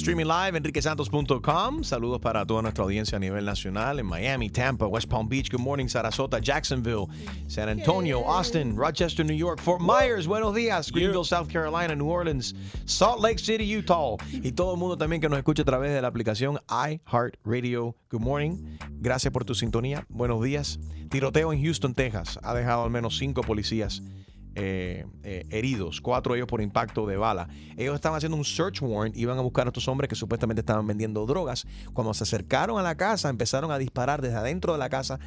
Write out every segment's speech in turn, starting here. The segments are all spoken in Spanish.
Streaming live, enriquesantos.com. Saludos para toda nuestra audiencia a nivel nacional en Miami, Tampa, West Palm Beach. Good morning, Sarasota, Jacksonville, San Antonio, Austin, Rochester, New York, Fort Myers. Buenos días, Greenville, South Carolina, New Orleans, Salt Lake City, Utah. Y todo el mundo también que nos escucha a través de la aplicación iHeartRadio. Good morning. Gracias por tu sintonía. Buenos días. Tiroteo en Houston, Texas. Ha dejado al menos cinco policías eh, eh, heridos, cuatro de ellos por impacto de bala. Ellos estaban haciendo un search warrant, iban a buscar a estos hombres que supuestamente estaban vendiendo drogas. Cuando se acercaron a la casa, empezaron a disparar desde adentro de la casa,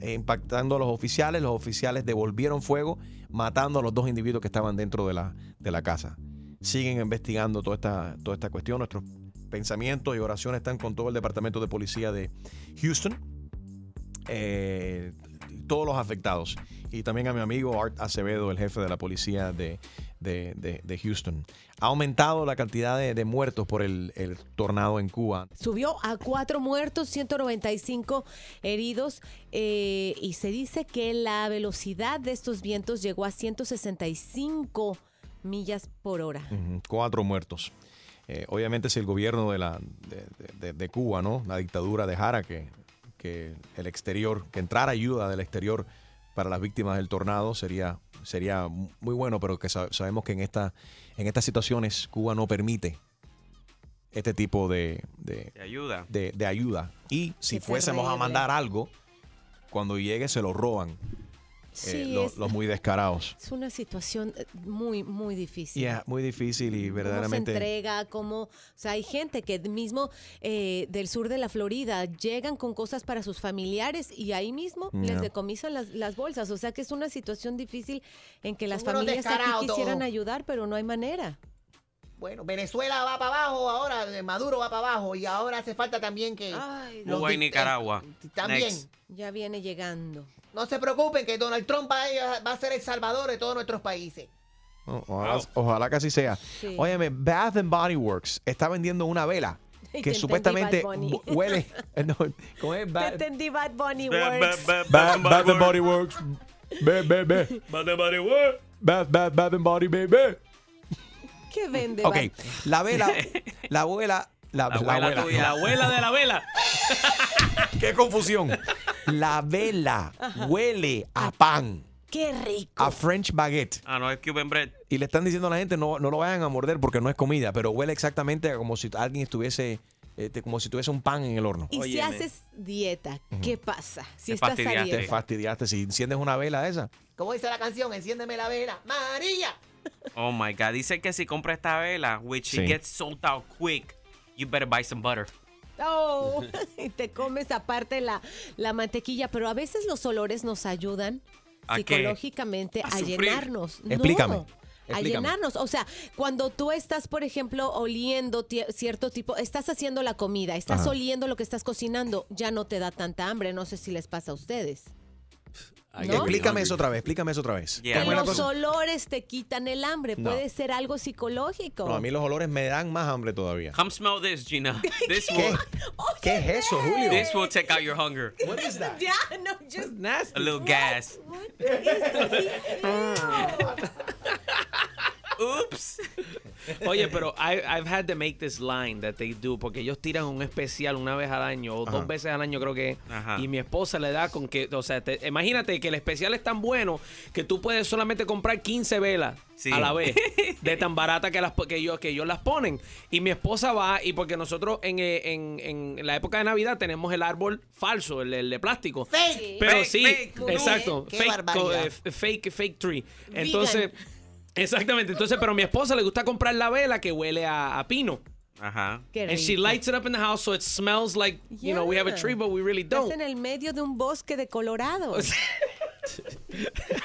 eh, impactando a los oficiales. Los oficiales devolvieron fuego, matando a los dos individuos que estaban dentro de la, de la casa. Siguen investigando toda esta, toda esta cuestión. Nuestros pensamientos y oraciones están con todo el departamento de policía de Houston. Eh, todos los afectados. Y también a mi amigo Art Acevedo, el jefe de la policía de, de- de- de Houston. Ha aumentado la cantidad de, de muertos por el, el tornado en Cuba. Subió a cuatro muertos, 195 heridos eh, y se dice que la velocidad de estos vientos llegó a 165 millas por hora. Cuatro muertos. Eh, obviamente, si el gobierno de, la, de, de- de Cuba, ¿no? la dictadura, dejara que, que el exterior, que entrara ayuda del exterior para las víctimas del tornado, sería, sería muy bueno, pero que sa- sabemos que en, esta, en estas situaciones Cuba no permite este tipo de, de, ayuda. de- de ayuda. Y si fuésemos a mandar algo, cuando llegue se lo roban eh, Sí, los, es- los muy descarados. Es una situación eh, muy, muy difícil. Yeah, muy difícil y ¿Cómo se verdaderamente... entrega? ¿Cómo? O sea, hay gente que mismo eh, del sur de la Florida llegan con cosas para sus familiares y ahí mismo Yeah. les decomisan las, las bolsas. O sea que es una situación difícil en que las Son familias aquí quisieran ayudar, pero no hay manera. Bueno, Venezuela va para abajo, ahora eh, Maduro va para abajo y ahora hace falta también que... Ay, los Cuba y Nicaragua. eh, También. Next. ya viene llegando. No se preocupen que Donald Trump va a, va a ser el salvador de todos nuestros países. Oh, Ojalá, ojalá que así sea. Sí. Óyeme, Bath and Body Works está vendiendo una vela que supuestamente Bad huele. eh, no, ¿Cómo es? Te Ba- entendí Bad Bunny Works. ba- Ba- ba- Bath and Body Works. Be, be, be. Ba- ba- ba- ba- Bath, Bath, Bath and Body, baby. ¿Qué vende? Ok, la vela, la abuela, la, La la abuela abuela. tuya. La abuela de la vela. Qué confusión. La vela huele a pan, ¡Qué rico! a French baguette. Ah, no, es Cuban bread. Y le están diciendo a la gente no, no lo vayan a morder porque no es comida, pero huele exactamente como si alguien estuviese, este, como si tuviese un pan en el horno. Y si haces dieta, ¿qué pasa? Si Te estás a fastidiaste. Te dieta. fastidiaste si enciendes una vela esa. ¿Cómo dice la canción? Enciéndeme la vela. María. Oh my God. Dice que si compra esta vela, which Sí. it gets sold out quick, you better buy some butter. Oh, y te comes aparte la, la mantequilla, pero a veces los olores nos ayudan psicológicamente ¿A llenarnos. No, Explícame, A explícame. llenarnos. O sea, cuando tú estás, por ejemplo, oliendo cierto tipo, estás haciendo la comida, estás Ajá. oliendo lo que estás cocinando, ya no te da tanta hambre. No sé si les pasa a ustedes. Explícame eso otra vez, explícame eso otra vez. Yeah. ¿Cómo Que los olores te quitan el hambre. No. Puede ser algo psicológico. No, a mí los olores me dan más hambre todavía. Come smell this, Gina. This ¿Qué? will, ¿Qué es eso, Julio? this will take out your hunger. What is that? Ya, no, just A little gas. Oops. Oye, pero I, I've had to make this line that they do porque ellos tiran un especial una vez al año o Ajá. dos veces al año creo que Ajá. y mi esposa le da con que, o sea, te- imagínate que el especial es tan bueno que tú puedes solamente comprar 15 velas Sí. a la vez de tan barata que las que ellos que ellos las ponen y mi esposa va y porque nosotros en, eh, en, en la época de Navidad tenemos el árbol falso, el, el de plástico. Fake. Pero Fake, sí, fake. Exacto, fake, barbaridad. co- eh, fake, fake tree. Entonces, exactamente. Entonces, pero a mi esposa le gusta comprar la vela que huele a, a pino. Ajá. Qué And she rico. lights it up in the house so it smells like, you know, we have a tree, but we really Estás don't. en el medio de un bosque de Colorado.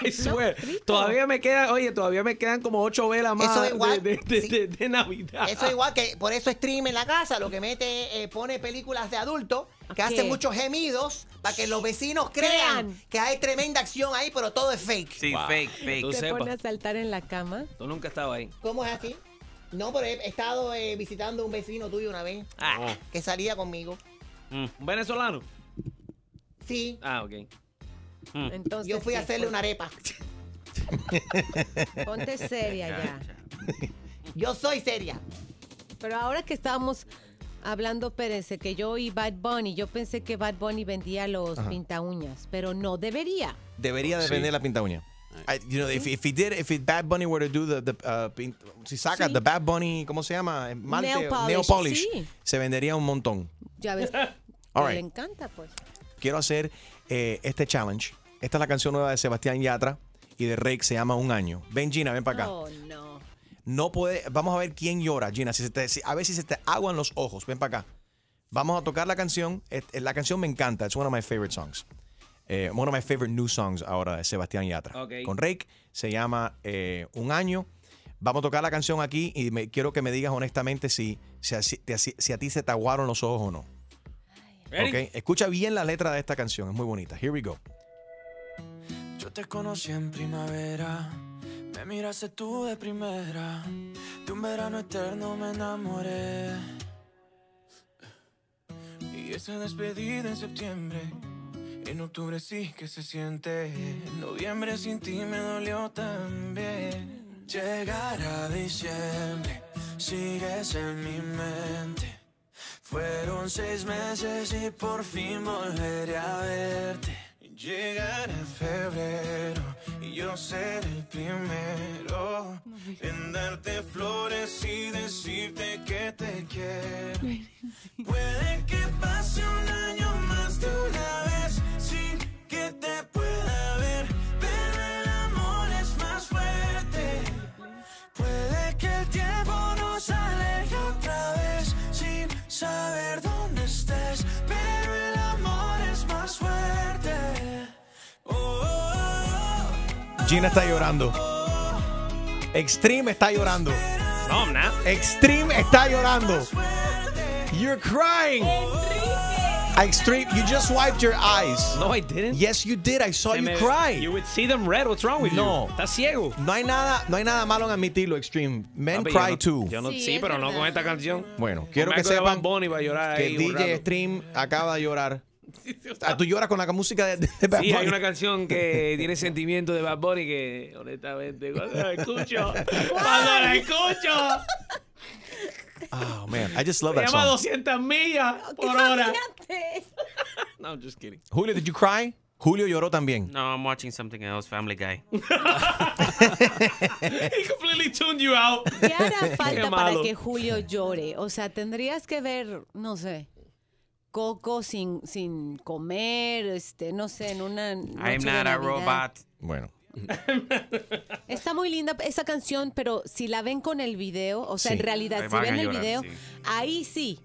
I swear. todavía me quedan, oye, todavía me quedan como ocho velas más Eso de, igual, de- de- sí. de- de Navidad. Eso igual que por eso stream en la casa, lo que mete, eh, pone películas de adultos que Ok. hacen muchos gemidos para que los vecinos crean, Crean. que hay tremenda acción ahí, pero todo es fake. Sí, Wow. fake, fake. Tú Se sepa. pone a saltar en la cama. Tú nunca estabas ahí. ¿Cómo es así? No, pero he estado eh, visitando un vecino tuyo una vez Ah, que salía conmigo. ¿Un venezolano? Sí, Ah, ok. Entonces, yo fui a hacerle una arepa. Ponte seria ya. Yo soy seria. Pero ahora que estábamos hablando, espérense, que yo y Bad Bunny, yo pensé que Bad Bunny vendía los pinta uñas, pero no debería. Debería de Sí. vender la pinta uña. I- you know, if, if he did, if it, Bad Bunny were to do the, the uh, pin- si saca Sí. the Bad Bunny, ¿cómo se llama? Malte, Nail polish, nail polish, sí. se vendería un montón. Ya ves. All que right. Le encanta, pues. Quiero hacer eh, este challenge. Esta es la canción nueva de Sebastián Yatra y de Rake, se llama Un Año. Ven, Gina, ven para acá. Oh, no. No puede, vamos a ver quién llora, Gina. Si se te- si- a ver si se te aguan los ojos. Ven para acá. Vamos a tocar la canción. Es- La canción me encanta. It's one of my favorite songs. Eh, one of my favorite new songs ahora de Sebastián Yatra. Con Rake. Se llama eh, Un Año. Vamos a tocar la canción aquí y me, quiero que me digas honestamente si, si, a- si si a ti se te aguaron los ojos o no. Ready? Ok. Escucha bien la letra de esta canción. Es muy bonita. Here we go. Yo te conocí en primavera, me miraste tú de primera, de un verano eterno me enamoré. Y esa despedida en septiembre, en octubre sí que se siente, en noviembre sin ti me dolió también. Llegar a diciembre, sigues en mi mente. Fueron seis meses y por fin volveré a verte. Llegará febrero y yo seré el primero en darte flores y decirte que te quiero. Puede que pase un año más de una vez sin que te pueda saber dónde estés, pero el amor es más fuerte. Oh, oh, oh, Gina está llorando. Extreme está llorando. No, not. Extreme está llorando. You're crying. Extreme, you just wiped your eyes. No, I didn't. Yes, you did. I saw Se you me- cry. You would see them red. What's wrong with No. you? ¿Estás ciego? No hay nada, no hay nada malo en admitirlo, Extreme. Men Papi, yo cry no- too. Yo no, Sí, sí, es pero no verdad. con esta canción. Bueno, quiero que sepan llorar que ahí, DJ rato. Extreme acaba de llorar. Ah, tú lloras con la música de, de Bad Sí, hay Bunny. una canción que tiene sentimiento de Bad Bunny que, honestamente, cuando la escucho, cuando la escucho, Oh man, I just love se that llama song. 200 millas por hora. No, I'm just kidding. Julio, did you cry? Julio lloró también. No, I'm watching something else, Family Guy. He completely tuned you out. ¿Qué hará falta Qué para que Julio llore? O sea, tendrías que ver, no sé, Coco sin, sin comer, este, no sé, en una I'm noche de not a Navidad. robot. Bueno, Está muy linda esa canción, pero si la ven con el video, o sea, Sí. en realidad, Ahí si van ven el llorar, video, sí. ahí sí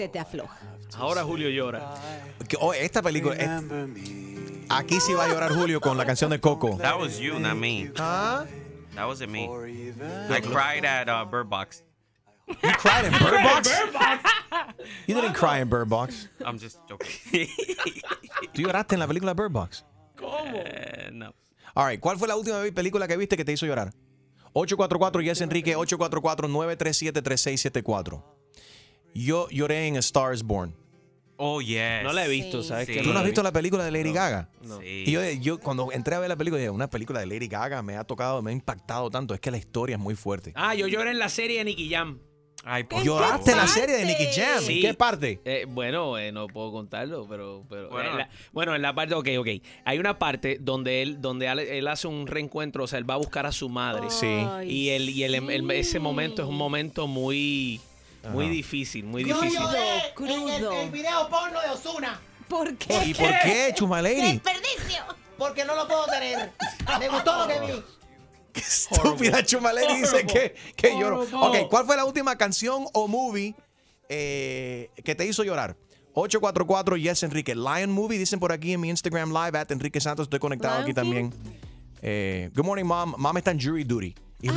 se te afloja. Ahora Julio llora. oh, esta película, eh, aquí sí va a llorar Julio con la canción de Coco. That was you, not me. Ah, That wasn't me. I cried at uh, Bird Box. you cried in Bird Box? You didn't cry in Bird Box. I'm just joking. ¿Tú lloraste en la película Bird Box? Eh, no. All right, ¿cuál fue la última película que viste que te hizo llorar? 844 Yes Enrique 844-937-3674. Yo lloré en A Star is Born. Oh, yes. No la he visto, Sí. ¿sabes Sí. qué? ¿Tú no has visto la película de Lady Gaga? Sí. Y yo, yo cuando entré a ver la película, dije, una película de Lady Gaga me ha tocado, me ha impactado tanto. Es que la historia es muy fuerte. Ah, yo lloré en la serie de Nicky Jam. Ay, por ¿Lloraste en la serie de Nicky Jam? Sí. ¿En qué parte? Eh, bueno, eh, no puedo contarlo, pero, pero Bueno. en la, bueno, en la parte, ok, ok. Hay una parte donde él, donde él, él hace un reencuentro, o sea, él va a buscar a su madre. Sí. Ay, Y, el, y el- el- ese momento es un momento muy, muy difícil, muy difícil. lloré en el, Crudo. el video porno de Osuna. ¿Por qué? ¿Y por qué, Chuma Lady? ¡Desperdicio! Porque no lo puedo tener. Me gustó lo que vi. Qué estúpida Chuma Lady dice que, que lloró. Ok, ¿cuál fue la última canción o movie eh, que te hizo llorar? 844 Yes Enrique. Lion Movie, dicen por aquí en mi Instagram Live, at Enrique Santos. Estoy conectado Lion aquí King. también. Eh, good morning, mom. Mom está en jury duty. Y Ay,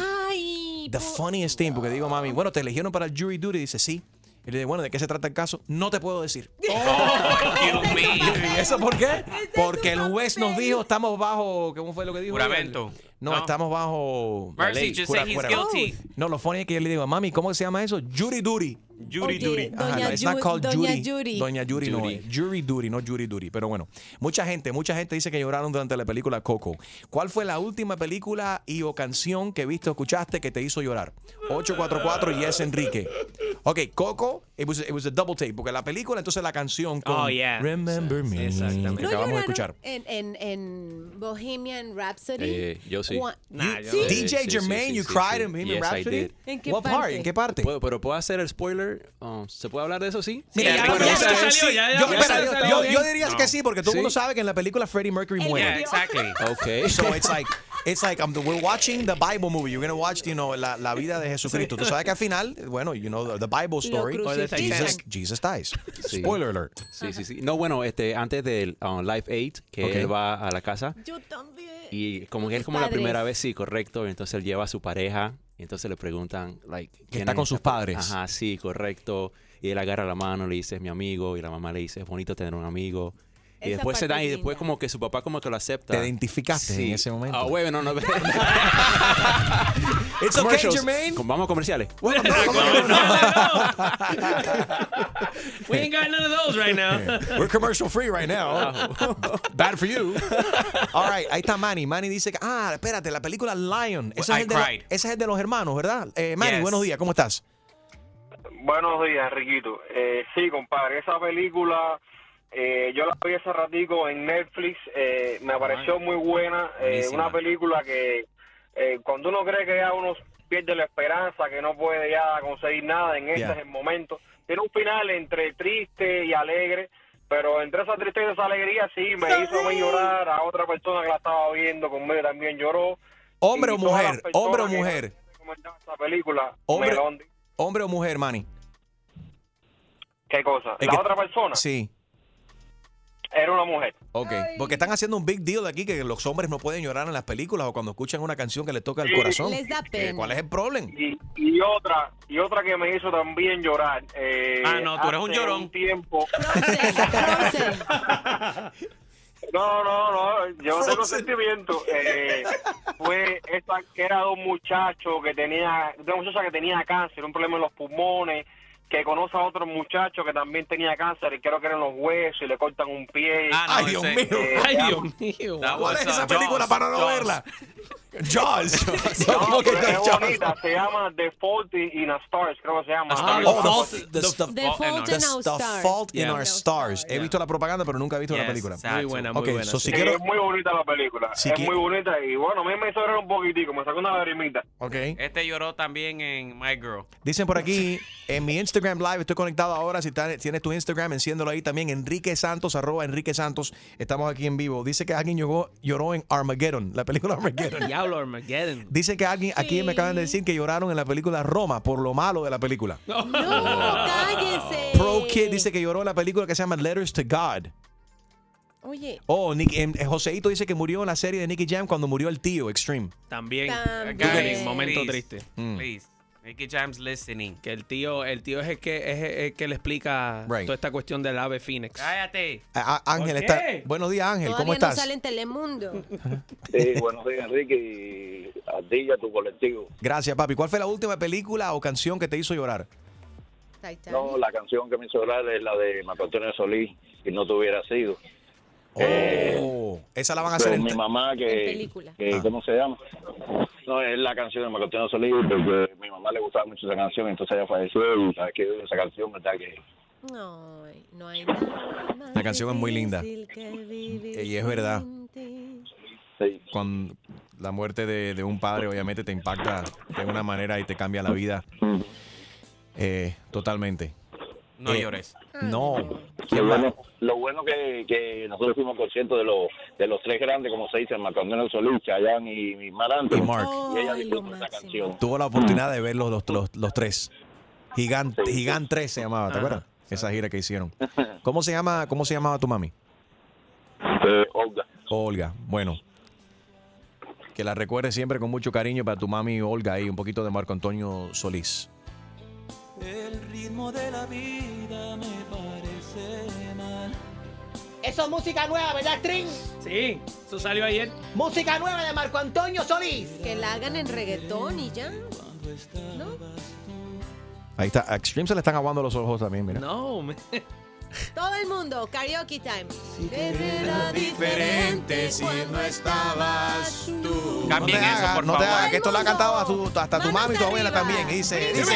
the funniest thing, porque digo, mami, bueno, te eligieron para el jury duty. Dice, sí. Y le digo, bueno, ¿de qué se trata el caso? No te puedo decir. Excuse me. ¿Y eso por qué? Porque el juez nos dijo, estamos bajo, ¿cómo fue lo que dijo? Juramento. No, No. estamos bajo... la Mercy, ley, just say he's guilty. No, lo funny es que yo le digo, mami, ¿cómo se llama eso? Jury duty. Jury Oye, duty. Ajá, Doña no, it's not Ju- called Doña jury. Jury. Doña Jury, no. Jury. eh, Jury duty, no jury duty. Pero bueno, mucha gente, mucha gente dice que lloraron durante la película Coco. ¿Cuál fue la última película y o canción que viste o escuchaste que te hizo llorar? 844 Yes Enrique. Ok, Coco, it was, it was a double tape, porque la película, entonces la canción con Oh, yeah. Remember Me, Exactamente. que ¿No acabamos de escuchar. En, en, en Bohemian Rhapsody. Eh, yo sí. Nah, yo ¿Sí? no. DJ sí, sí, Jermaine, sí, you sí, cried sí. in Bohemian Yes, I did. ¿En qué What part? parte? ¿En qué parte? ¿Puedo, pero puedo hacer el spoiler. Um, ¿Se puede hablar de eso, sí? Mira, ya, bueno, ya salió, sí, ya, ya, yo, ya espera, salió, yo- está yo, bien. yo diría que sí, porque todo el ¿Sí? mundo sabe que en la película Freddie Mercury muere. Yeah, exactly. Ok. So it's like, it's like um, we're watching the Bible movie. You're gonna watch, you know, la, la vida de Jesucristo. Tú sabes que al final, bueno, you know, the, the Bible story. Jesus, Jesus dies. Sí. Spoiler alert. Sí, sí, sí. No, bueno, este, antes del um, Live Aid, que Ok. él va a la casa Yo también. y como que es como la padres. primera vez, sí, correcto. Entonces él lleva a su pareja y entonces le preguntan, like, ¿quién está es con sus padres. Ajá, sí, correcto. Y él agarra la mano, le dice, es mi amigo. Y la mamá le dice, es bonito tener un amigo. Y Esa después se dan, y es después como que su papá como que lo acepta. Te identificaste en ese momento. Ah, bueno, no, no. It's okay. Jermaine. Vamos a comerciales. We ain't got none of those right now. We're commercial free right now. Bad for you. All right, ahí está Manny. Manny dice que, ah, espérate, la película Lion. Ese, es el, de ese es el de los hermanos, ¿verdad? Eh, Manny, Yes. buenos días, ¿cómo estás? Buenos días, Enriquito. Eh, sí, compadre, esa película eh, yo la vi hace ratico en Netflix, eh, me pareció muy buena, eh, una película que eh, cuando uno cree que ya uno pierde la esperanza, que no puede ya conseguir nada, en este Yeah. es el momento. Tiene un final entre triste y alegre, pero entre esa tristeza y esa alegría sí me hizo a mí llorar, a otra persona que la estaba viendo conmigo también lloró. ¿Hombre Y o mujer? ¿Hombre o mujer? esa película, Hombre-. ¿Hombre o mujer, Manny? ¿Qué cosa? Es La que- otra persona Sí. Era una mujer. Ok, porque están haciendo un big deal aquí que los hombres no pueden llorar en las películas o cuando escuchan una canción que les toca el Sí. corazón. Les da Eh, pena. ¿Cuál es el problema? Y, y otra y otra que me hizo también llorar. eh, Ah, no, tú eres un llorón. tiempo. Frozen, Frozen. No, no, no, yo no tengo sentimiento. Eh, fue esta que era de un muchacho que tenía, de una muchacha que tenía cáncer, un problema en los pulmones, que conoce a otro muchacho que también tenía cáncer y creo que eran los huesos y le cortan un pie. Ah, no, Ay, Dios ese- mío. Eh, Ay, Dios mío. ¿Cuál es esa película para no verla? Jaws. No, ¿Cómo que es Jaws? bonita, se llama The Fault in a Stars, creo que se llama. A Star Oh, the, Fault. the, the, The Fault in Our- in the- Our the Stars. Fault in Yeah. Our Stars. He visto la propaganda, pero nunca he visto la Yes, película. exacto. Muy buena, muy buena. so sí. si quiero... es muy bonita la película, Si es qui- muy bonita y bueno, a mí me hizo llorar un poquitico, me sacó una lagrimita. Ok. Este lloró también en My Girl. Dicen por aquí, en mi Instagram Live, estoy conectado ahora. Si tienes tu Instagram, enciéndolo ahí también. Enrique Santos, arroba Enrique Santos. Estamos aquí en vivo. Dice que alguien lloró, lloró en Armageddon, la película Armageddon. Diablo, Armageddon. Dice que alguien, aquí me acaban de decir que lloraron en la película Roma por lo malo de la película. No, cállese. Pro Kid dice que lloró en la película que se llama Letters to God. Oye, Oh, Nick, em, eh, Joseito dice que murió en la serie de Nicky Jam cuando murió el tío Extreme. También. Momento please, triste. Mm. Please. Nicky Jam's listening. Que el tío, el tío es el que es el que le explica Right. toda esta cuestión del ave Phoenix. Cállate. A- a- Ángel ¿Por está. Buenos días, Ángel. todavía ¿Cómo no estás? sale en Telemundo. Sí, buenos días, Enrique, y a ti y a tu colectivo. Gracias, papi. ¿Cuál fue la última película o canción que te hizo llorar? Titanic. No, la canción que me hizo llorar es la de Marco Antonio Solís, y no te hubiera sido. Oh, esa la van a hacer Con en. mi mamá, En que, película. que Ah. ¿cómo se llama? No, es la canción de Marco Antonio Solís, porque a mi mamá le gustaba mucho esa canción, entonces ella falleció y sabes que esa canción, ¿verdad? Que No, no hay nada más La canción es muy linda. Y es verdad. sí. Cuando la muerte de, de un padre, obviamente, te impacta de una manera y te cambia la vida eh, totalmente. No Eh, llores. No. Lo bueno, lo bueno que, que nosotros fuimos conscientes de los de los tres grandes, como se dice, Marco Antonio Solís, Chayanne y Marante. Y Mark. Y ella disfrutó esa canción. Tuvo la oportunidad de ver los, los, los, los tres. Gigante, Sí. Gigante 3 se llamaba, ¿te Ajá. acuerdas? esa gira que hicieron. ¿Cómo se llama, cómo se llamaba tu mami? Eh, Olga. Olga. Bueno. Que la recuerde siempre con mucho cariño para tu mami Olga y un poquito de Marco Antonio Solís. El ritmo de la vida me parece mal. Eso es música nueva, ¿verdad, String? Sí, eso salió ayer. Música nueva de Marco Antonio Solís. Que la hagan en reggaetón y ya. ¿No? Ahí está. A Extreme se le están aguando los ojos también, mira. No, me- Todo el mundo, karaoke time. Era diferente si no estabas tú. No Cambien te eso, hagas, por no te favor. hagas, que esto lo ha cantado a tu- hasta tu mami y tu abuela también. Y dice, dice,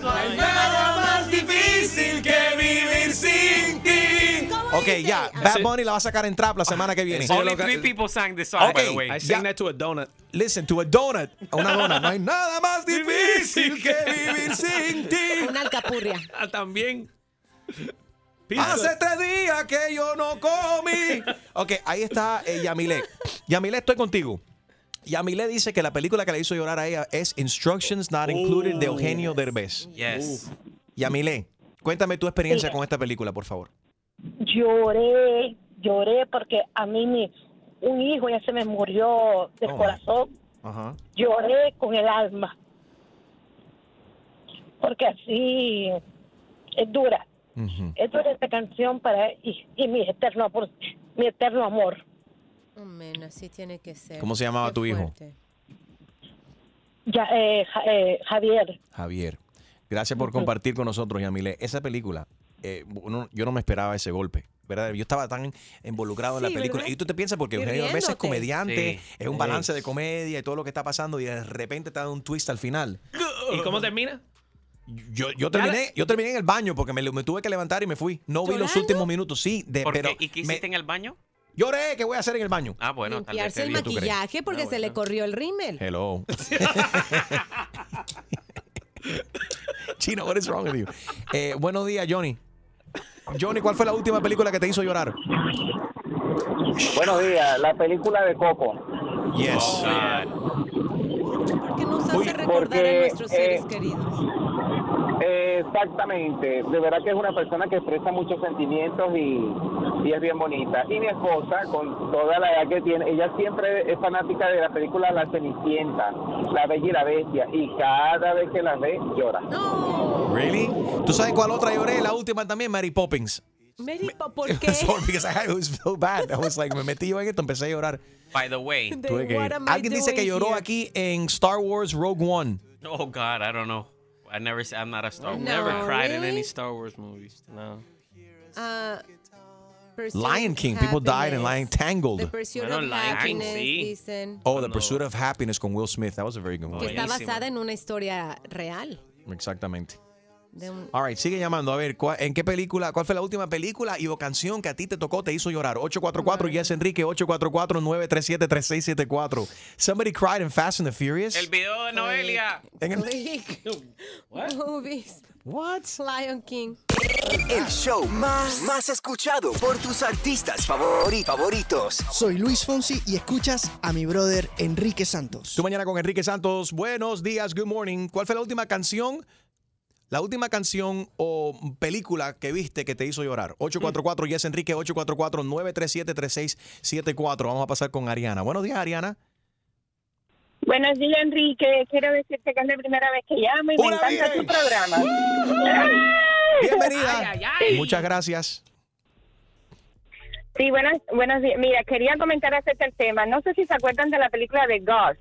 No hay nada más difícil que vivir sin ti. ok, ya, Bad Bunny la va a sacar en trap la semana que viene. Only three people sang this song, by the way. I sang that to a donut. Listen to a donut. A una dona. No hay nada más difícil que vivir sin ti. Una alcapurria. Ah, también. Hace tres días que yo no comí. Ok, ahí está eh, Yamile. Yamile, estoy contigo. Yamile dice que la película que le hizo llorar a ella es Instructions Not Included de Eugenio Derbez. Yes. Yamile, cuéntame tu experiencia con esta película, por favor. lloré, lloré porque a mí mi, un hijo ya se me murió del Oh, corazón. Ajá. Lloré con el alma. Porque así es dura. Es dura esta canción para y, y mi eterno amor, mi eterno amor. Amén, así tiene que ser. ¿Cómo se llamaba Qué tu hijo? Ya, eh, Ja- eh, Javier, Javier. Gracias por compartir con nosotros, Yamile. Esa película, eh, uno- yo no me esperaba ese golpe. ¿verdad? Yo estaba tan involucrado en la película. ¿verdad? Y tú te piensas, porque Eugenio Derbez es comediante, Sí. es un balance de comedia y todo lo que está pasando, y de repente te da un twist al final. ¿Y cómo termina? Yo, yo, terminé, yo terminé en el baño porque me, me tuve que levantar y me fui. No vi los últimos minutos, sí. De, ¿Por pero qué? ¿Y qué me- hiciste en el baño? Lloré, ¿qué voy a hacer en el baño? Ah, bueno, tal vez. Limpiarse el maquillaje porque se le corrió el rímel. Hello. Chino, what is wrong with you? Eh, buenos días, Johnny. Johnny, ¿cuál fue la última película que te hizo llorar? Buenos días, la película de Coco. Yes. Que nos hace Uy, recordar porque, a nuestros seres eh, queridos. Exactamente, de verdad que es una persona que expresa muchos sentimientos y, y es bien bonita. Y mi esposa, con toda la edad que tiene, ella siempre es fanática de la película La Cenicienta, La Bella y la Bestia, y cada vez que la ve llora. Really? ¿Tú sabes cuál otra lloré? La última también, Mary Poppins. Mary, ¿por qué? Sorry, because I, it was so bad. I was like, me metí yo en esto, empecé a llorar. By the way. Alguien dice que lloró here? aquí en Star Wars Rogue One. Oh God, I don't know. I never. I'm not a Star Wars. Never No, cried in any Star Wars movies. No. Uh, pursuit Lion King. People died in Happiness. Lion The Tangled. Pursuit Bueno, of Lion King, sí. dicen. Oh, The Pursuit of Happiness con Will Smith. That was a very good oh, Que one. está Buenísimo. basada en una historia real. Exactamente. De un- All right, sigue llamando. A ver, ¿cuál- ¿en qué película, cuál fue la última película y o canción que a ti te tocó, te hizo llorar? 844 Yes Enrique, 844-937-3674. Somebody cried in Fast and the Furious. El video de Noelia. En el- Click. Movies. What? Lion King. El show más, más escuchado por tus artistas favori- favoritos. Soy Luis Fonsi y escuchas a mi brother Enrique Santos. Tú mañana con Enrique Santos. Buenos días, good morning. ¿Cuál fue la última canción? La última canción o película que viste que te hizo llorar. 844 Yes Enrique, 844-937-3674. Vamos a pasar con Ariana. Buenos días, Ariana. Buenos días, Enrique. Quiero decirte que es la primera vez que llamo y me ¡Una encanta bien! tu programa. Bienvenida. Ay, ay, ay. Muchas gracias. Sí, buenos, buenos días. Mira, quería comentar acerca del tema. No sé si se acuerdan de la película de Ghost.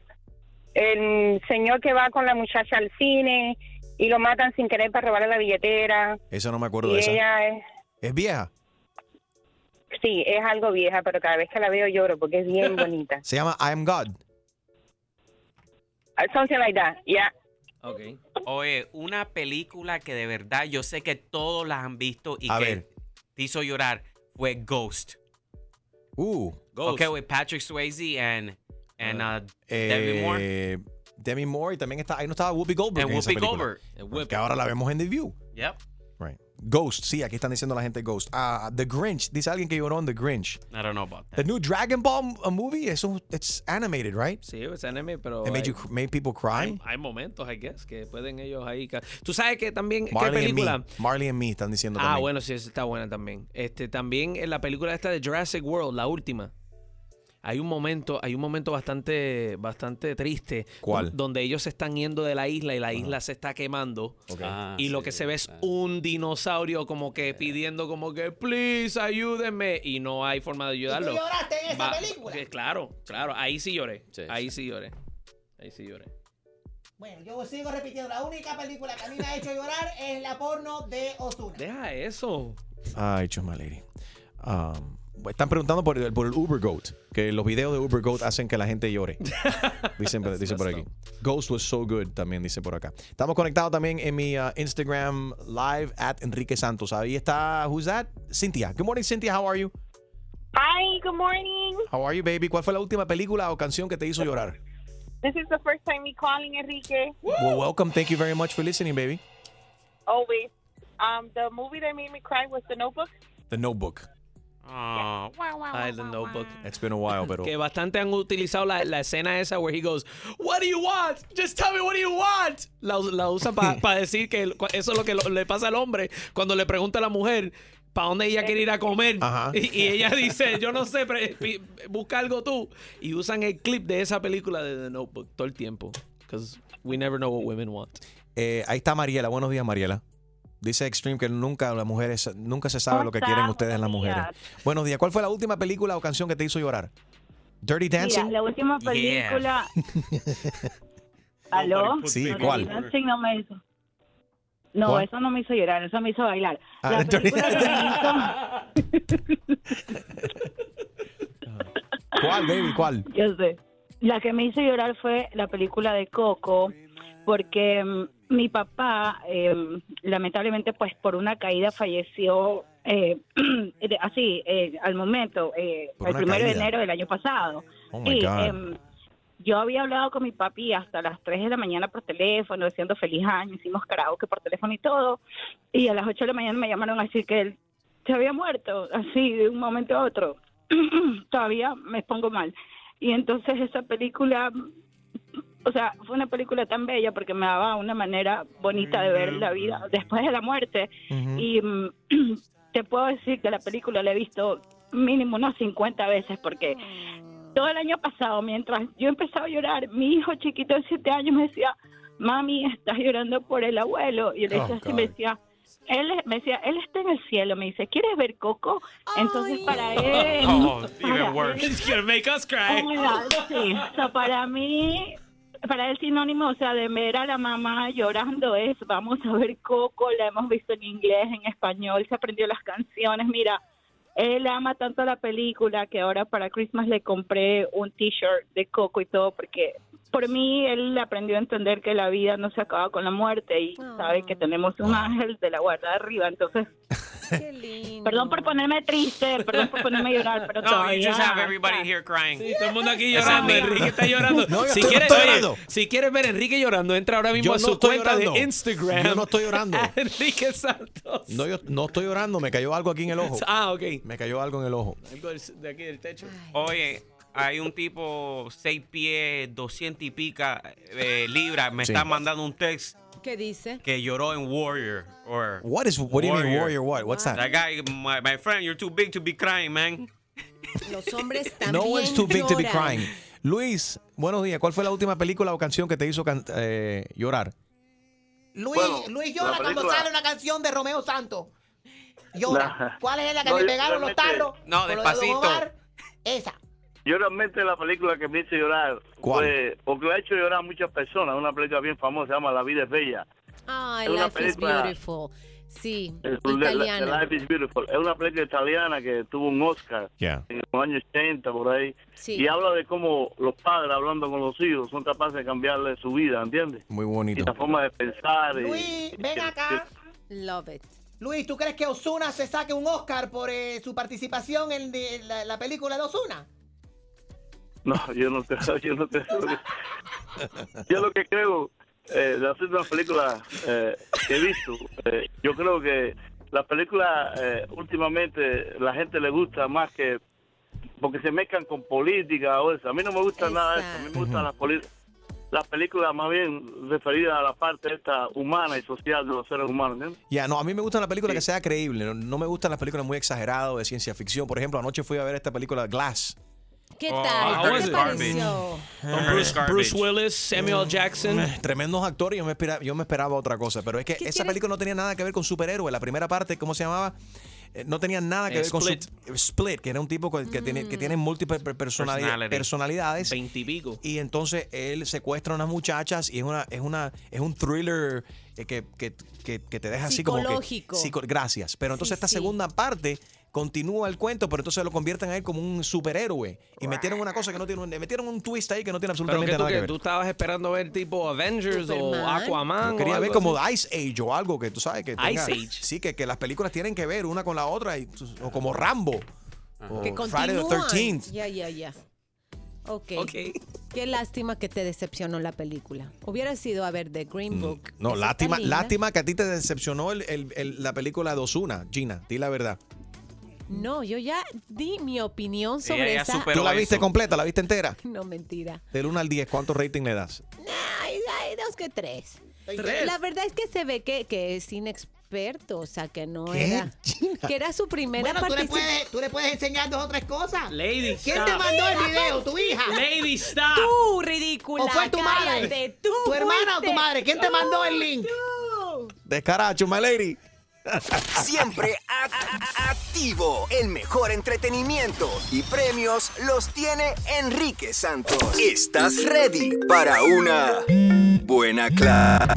El señor que va con la muchacha al cine y lo matan sin querer para robarle la billetera. Eso no me acuerdo Y de esa. ella es, ¿Es vieja? sí, es algo vieja, pero cada vez que la veo lloro porque es bien bonita. Se llama I Am God. Something like that, yeah. Okay. Oye, una película que de verdad yo sé que todos la han visto y A que ver. te hizo llorar fue Ghost. Uh. Ghost. Okay, with Patrick Swayze and and uh, Eh, Demi Moore. Demi Moore y también está, ahí no estaba Whoopi Goldberg. And en Whoopi. Goldberg. Que ahora la vemos en The View. Yep. Right. Ghost, sí, aquí están diciendo la gente Ghost. Ah, The Grinch, dice alguien que lloró en The Grinch. I don't know about that. The new Dragon Ball uh, movie, eso, it's animated, right? Sí, es anime, pero. It made, hay, you, made people cry. hay, hay momentos, I guess, que pueden ellos ahí. Tú sabes que también. ¿Qué Marley and película? Me. Marley and Me están diciendo Ah, también. bueno, sí, esa está buena también. Este, también en la película esta de Jurassic World, la última. Hay un momento, hay un momento bastante, bastante triste. ¿Cuál? don- Donde ellos se están yendo de la isla y la isla se está quemando. Ah, y lo que se ve es un dinosaurio como que pidiendo como que, please, ayúdenme. Y no hay forma de ayudarlo. ¿Y tú lloraste en esa Va- película? eh, Claro, claro. Ahí sí lloré. ahí sí lloré. Ahí sí lloré. Bueno, yo sigo repitiendo, la única película que a mí me ha hecho llorar es la porno de Ozuna. Deja eso. Ay, Chuma Lady. Um, están preguntando por el, por el Uber Goat, que los videos de Uber Goat hacen que la gente llore. Dicen, dicen por aquí. Ghost was so good, también dice por acá. Estamos conectados también en mi uh, Instagram live at Enrique Santos. Ahí está, who's that? Cynthia. Good morning, Cynthia. How are you? Hi, good morning. How are you, baby? ¿Cuál fue la última película o canción que te hizo llorar? This is the first time me calling Enrique. Well, welcome. Thank you very much for listening, baby. Always. Um, the movie that made me cry was The Notebook. The Notebook. Oh. Ay, The Notebook. It's been a while, pero... Que bastante han utilizado la, la escena esa where he goes, What do you want? Just tell me what do you want. La, la usa para decir que eso es lo que lo- le pasa al hombre cuando le pregunta a la mujer para dónde ella quiere ir a comer. Ajá. Y, y ella dice, yo no sé, busca algo tú. Y usan el clip de esa película de The Notebook todo el tiempo. Because we never know what women want. Eh, ahí está Mariela. Buenos días, Mariela. Dice Extreme que nunca las mujeres, nunca se sabe ¿Cómo lo que quieren ustedes las mujeres. Buenos días. ¿Cuál fue la última película o canción que te hizo llorar? Dirty Dancing. Mira, la última película. ¿Aló? Sí, No, ¿cuál? Dancing no me hizo. No, ¿Cuál? eso no me hizo llorar, eso me hizo bailar. Ah, la Dirty película que me hizo. ¿Cuál, baby? ¿Cuál? Yo sé. La que me hizo llorar fue la película de Coco, porque mm, mi papá, eh, lamentablemente, pues por una caída falleció eh, así, eh, al momento, eh, el primero de enero del año pasado. Oh, my Y, em, yo había hablado con mi papi hasta las 3 de la mañana por teléfono, diciendo feliz año, hicimos karaoke por teléfono y todo. Y a las 8 de la mañana me llamaron a decir que él se había muerto, así, de un momento a otro. Todavía me pongo mal. Y entonces esa película, o sea, fue una película tan bella porque me daba una manera bonita de ver la vida después de la muerte. Y mm, te puedo decir que la película la he visto mínimo unas 50 veces porque todo el año pasado, mientras yo empezaba a llorar, mi hijo chiquito de 7 años me decía, mami, estás llorando por el abuelo. Y yo le decía Oh, así, me decía, él, me decía, él está en el cielo. Me dice, ¿quieres ver Coco? Entonces para él... Oh, para even él- worse. It's gonna make us cry. Oh my God, sí. So, para mí, para el sinónimo, o sea, de ver a la mamá llorando es, vamos a ver Coco, la hemos visto en inglés, en español, se aprendió las canciones, mira, él ama tanto la película que ahora para Christmas le compré un t-shirt de Coco y todo, porque por mí él aprendió a entender que la vida no se acaba con la muerte y sabe que tenemos un ángel de la guarda arriba, entonces... Perdón por ponerme triste, perdón por ponerme a llorar, pero No, you todavía... just have everybody here crying. Sí, todo el mundo aquí llorando. Enrique está llorando. No, yo si, estoy- quieres, estoy oye, llorando. si quieres ver a Enrique llorando, entra ahora mismo Yo a no su estoy cuenta llorando. de Instagram. Yo no estoy llorando. Enrique Santos. No, yo no estoy llorando, me cayó algo aquí en el ojo. Ah, ok. Me cayó algo en el ojo. Algo de aquí del techo. Oye, hay un tipo seis pies, 200 y pica eh, libras. Me Sí. está mandando un text ¿Qué dice? que lloró en Warrior. Or What is- what do you mean, Warrior what? What's that? That guy, my, my friend, you're too big to be crying, man. Los hombres también No one's too big to be crying. Luis, buenos días. ¿Cuál fue la última película o canción que te hizo can- eh, llorar? Luis, Bueno, Luis llora cuando sale una canción de Romeo Santos. Llora. La- ¿Cuál es la que No, yo pegaron los tarros? No, de despacito. Omar? Esa. Yo realmente la película que me hizo llorar ¿Cuál? fue, porque ha hecho llorar a muchas personas, una película bien famosa, se llama La vida es bella. Ay, Es una Life is película- Beautiful. Sí, Es italiana. The Life is Beautiful. Es una película italiana que tuvo un Oscar Yeah. en los años 80, por ahí. Sí. Y habla de cómo los padres, hablando con los hijos, son capaces de cambiarle su vida, ¿entiendes? Muy Y bonito. la forma de pensar. y- Luis, ven acá. Love it. Luis, ¿tú crees que Osuna se saque un Oscar por eh, su participación en de- la, la película de Osuna? No, yo no creo, yo no creo. Yo lo que creo, eh, de las últimas películas eh, que he visto, eh, yo creo que, la película eh, últimamente la gente le gusta más que porque se mezclan con política o eso. A mí no me gusta nada de eso. A mí me gustan las poli- las películas más bien referidas a la parte esta humana y social de los seres humanos. Ya, no, a mí me gusta la película que sea creíble. No, no me gustan las películas muy exageradas de ciencia ficción. Por ejemplo, anoche fui a ver esta película Glass. ¿Qué Oh, tal? how ¿Qué te pareció? Con Bruce, Bruce Willis, Samuel Jackson. Eh, Tremendos actores, yo me, esperaba, yo me esperaba otra cosa, pero es que ¿Qué esa quieres? película no tenía nada que ver con superhéroes. La primera parte, ¿cómo se llamaba? Eh, no tenía nada que Eh, ver con su- Split. Split, que era un tipo que, tiene, que tiene múltiples per- personali- Personality. personalidades. Veintipico. Y entonces él secuestra a unas muchachas y es una es una es un thriller eh, que, que- que- que te deja así como que Psicológico. psico- gracias. Pero entonces Sí, esta sí. segunda parte continúa el cuento, pero entonces lo convierten a él como un superhéroe y metieron una cosa que no tiene un- metieron un twist ahí que no tiene Pero absolutamente tú, nada que ver. tú estabas esperando ver tipo Avengers o. Aquaman. Yo o quería ver como así. Ice Age o algo que tú sabes que tenga- Ice Age. Sí, que, que las películas tienen que ver una con la otra y, o como Rambo. O Que Friday the continúan. 13th. Ya, ya, ya. Ok. Ok. Qué lástima que te decepcionó la película. Hubiera sido a ver The Green Book. Mm, No, Esa está lástima, lástima que a ti te decepcionó el- el- el- la película de Ozuna, Gina, di la verdad. No, yo ya di mi opinión Ella sobre ya esa. superó ¿Tú la viste eso. completa, la viste entera? No, mentira. Del 1 al 10, ¿cuánto rating le das? Ay, ay, dos que tres. Tres. La verdad es que se ve que, que es inexperto, o sea, que no ¿Qué? era. Que era su primera Bueno, tú le, participación. puedes, tú le puedes enseñar dos o tres cosas. Lady, ¿Quién stop. te mandó el video? ¿Tu hija? Lady, stop. Tú, ridícula. ¿O fue tu madre? cállate, tú ¿Tu hermana o tu fuiste. madre? ¿Quién te mandó el link? Descaracho, my lady. Siempre a- a- activo. El mejor entretenimiento y premios los tiene Enrique Santos. ¿Estás ready para una buena cla-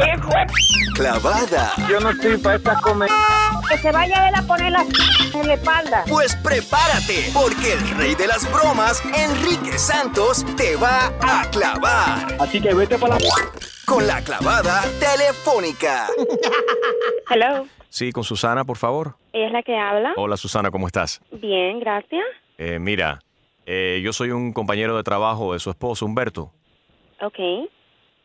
clavada? Yo no estoy para esta comedia. Que se vaya él a poner la en la espalda. Pues prepárate, porque el rey de las bromas, Enrique Santos, te va a clavar. Así que vete para la... Con la clavada telefónica. Hello, Sí, con Susana, por favor. ¿ella es la que habla? Hola, Susana, ¿cómo estás? Bien, gracias. Eh, mira, eh, yo soy un compañero de trabajo de su esposo, Humberto, Ok.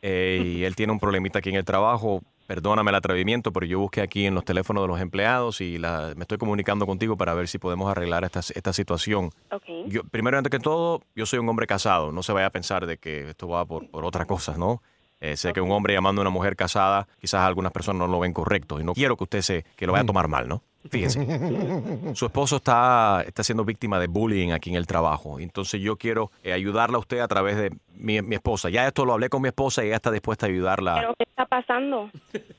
eh, y él tiene un problemita aquí en el trabajo. Perdóname el atrevimiento, pero yo busqué aquí en los teléfonos de los empleados y la- me estoy comunicando contigo para ver si podemos arreglar esta, esta situación. Ok. Yo, primero, antes que todo, yo soy un hombre casado. No se vaya a pensar de que esto va por, por otras cosas, ¿no? Eh, sé que un hombre llamando a una mujer casada, quizás algunas personas no lo ven correcto y no quiero que usted se que lo vaya a tomar mal, ¿no? Fíjese. Su esposo está, está siendo víctima de bullying aquí en el trabajo. Entonces yo quiero eh, ayudarla a usted a través de mi, mi esposa. Ya esto lo hablé con mi esposa y ella está dispuesta a ayudarla. ¿Pero qué está pasando?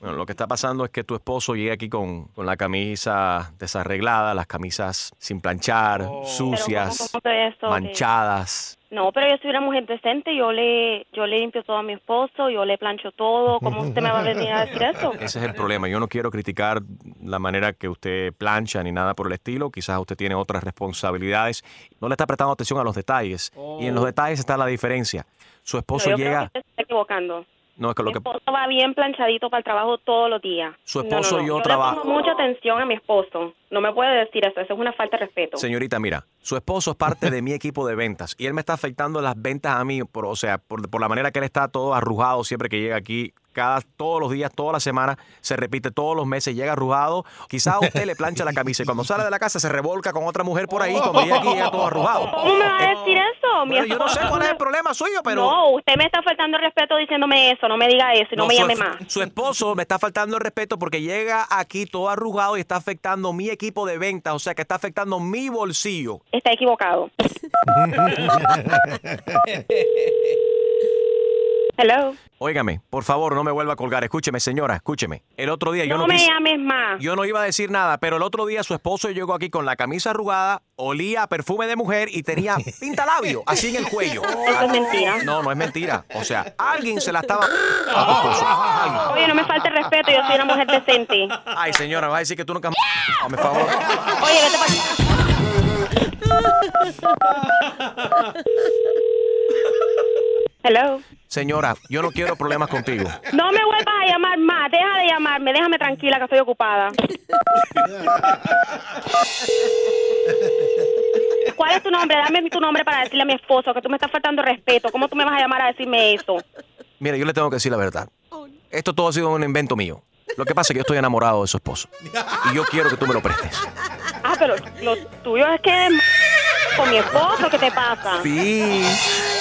Bueno, lo que está pasando es que tu esposo llega aquí con, con la camisa desarreglada, las camisas sin planchar, sucias, ¿Pero cómo- cómo que esto? manchadas. No, pero yo soy una mujer decente, yo le yo le limpio todo a mi esposo, yo le plancho todo, ¿cómo usted me va a venir a decir eso? Ese es el problema. Yo no quiero criticar la manera que usted plancha ni nada por el estilo. Quizás usted tiene otras responsabilidades. No le está prestando atención a los detalles. Y en los detalles está la diferencia. Su No, esposo yo llega... creo que usted se está equivocando. No, es que lo Mi que... esposo va bien planchadito para el trabajo todos los días. Su No, no, esposo no. y yo Yo le traba- pongo mucha atención a mi esposo. No me puede decir eso, eso es una falta de respeto. Señorita, mira, su esposo es parte de mi equipo de ventas y él me está afectando las ventas a mí, por, o sea, por, por la manera que él está todo arrugado siempre que llega aquí. Cada, todos los días, toda la semana, se repite todos los meses, llega arrugado. Quizás usted le plancha la camisa y cuando sale de la casa se revolca con otra mujer por ahí. Cuando llega aquí, llega todo arrugado. ¿Cómo me va a decir eso? Mi Bueno, yo no sé esposo cuál es el problema suyo, pero. No, usted me está faltando el respeto diciéndome eso, no me diga eso y no, me llame más. su esposo me está faltando el respeto porque llega aquí todo arrugado y está afectando mi equipo de ventas, o sea que está afectando mi bolsillo. Está equivocado. Hello. Óigame, por favor, no me vuelva a colgar. Escúcheme, señora, escúcheme. El otro día yo no no me quise- llames más. Yo no iba a decir nada, pero el otro día su esposo llegó aquí con la camisa arrugada, olía a perfume de mujer y tenía pintalabio así en el cuello. Eso es mentira. No, no es mentira. O sea, alguien se la estaba... a. Oye, no me falte el respeto, yo soy una mujer decente. Ay, señora, me va a decir que tú nunca... Por favor. Oye, vete para Hello. Señora, yo no quiero problemas contigo. No me vuelvas a llamar más, deja de llamarme, déjame tranquila que estoy ocupada. ¿Cuál es tu nombre? Dame tu nombre para decirle a mi esposo que tú me estás faltando respeto. ¿Cómo tú me vas a llamar a decirme eso? Mira, yo le tengo que decir la verdad. Esto todo ha sido un invento mío. Lo que pasa es que yo estoy enamorado de su esposo. Y yo quiero que tú me lo prestes. Ah, pero lo tuyo es que con mi esposo, ¿qué te pasa? Sí.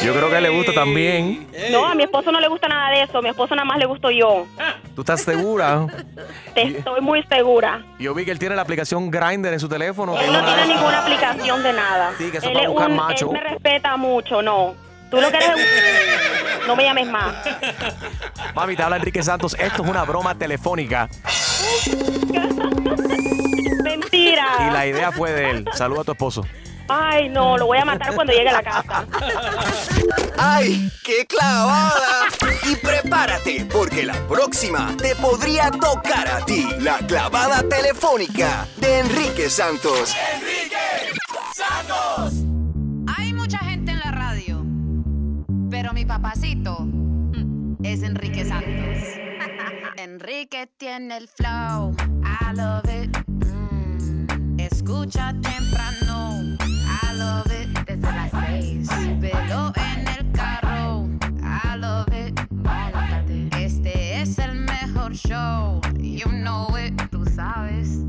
Yo creo que le gusta también. No, a mi esposo no le gusta nada de eso. A mi esposo nada más le gusto yo. ¿Tú estás segura? Te estoy muy segura. Yo vi que él tiene la aplicación Grindr en su teléfono. Él no tiene ninguna aplicación de nada. Sí, que eso él para es buscar un, macho. Él me respeta mucho, no. Tú lo que eres un- No me llames más. Mami, te habla Enrique Santos. Esto es una broma telefónica. Mentira. Y la idea fue de él. Saluda a tu esposo. Ay, no, lo voy a matar cuando llegue a la casa. ¡Ay, qué clavada! Y prepárate, porque la próxima te podría tocar a ti. La clavada telefónica de Enrique Santos. Hay mucha gente en la radio, pero mi papacito es Enrique Santos. Enrique tiene el flow, I love it. Mm, Escucha temprano, I love it. Velo en el carro, I love it. Este es el mejor show, you know it, tú sabes.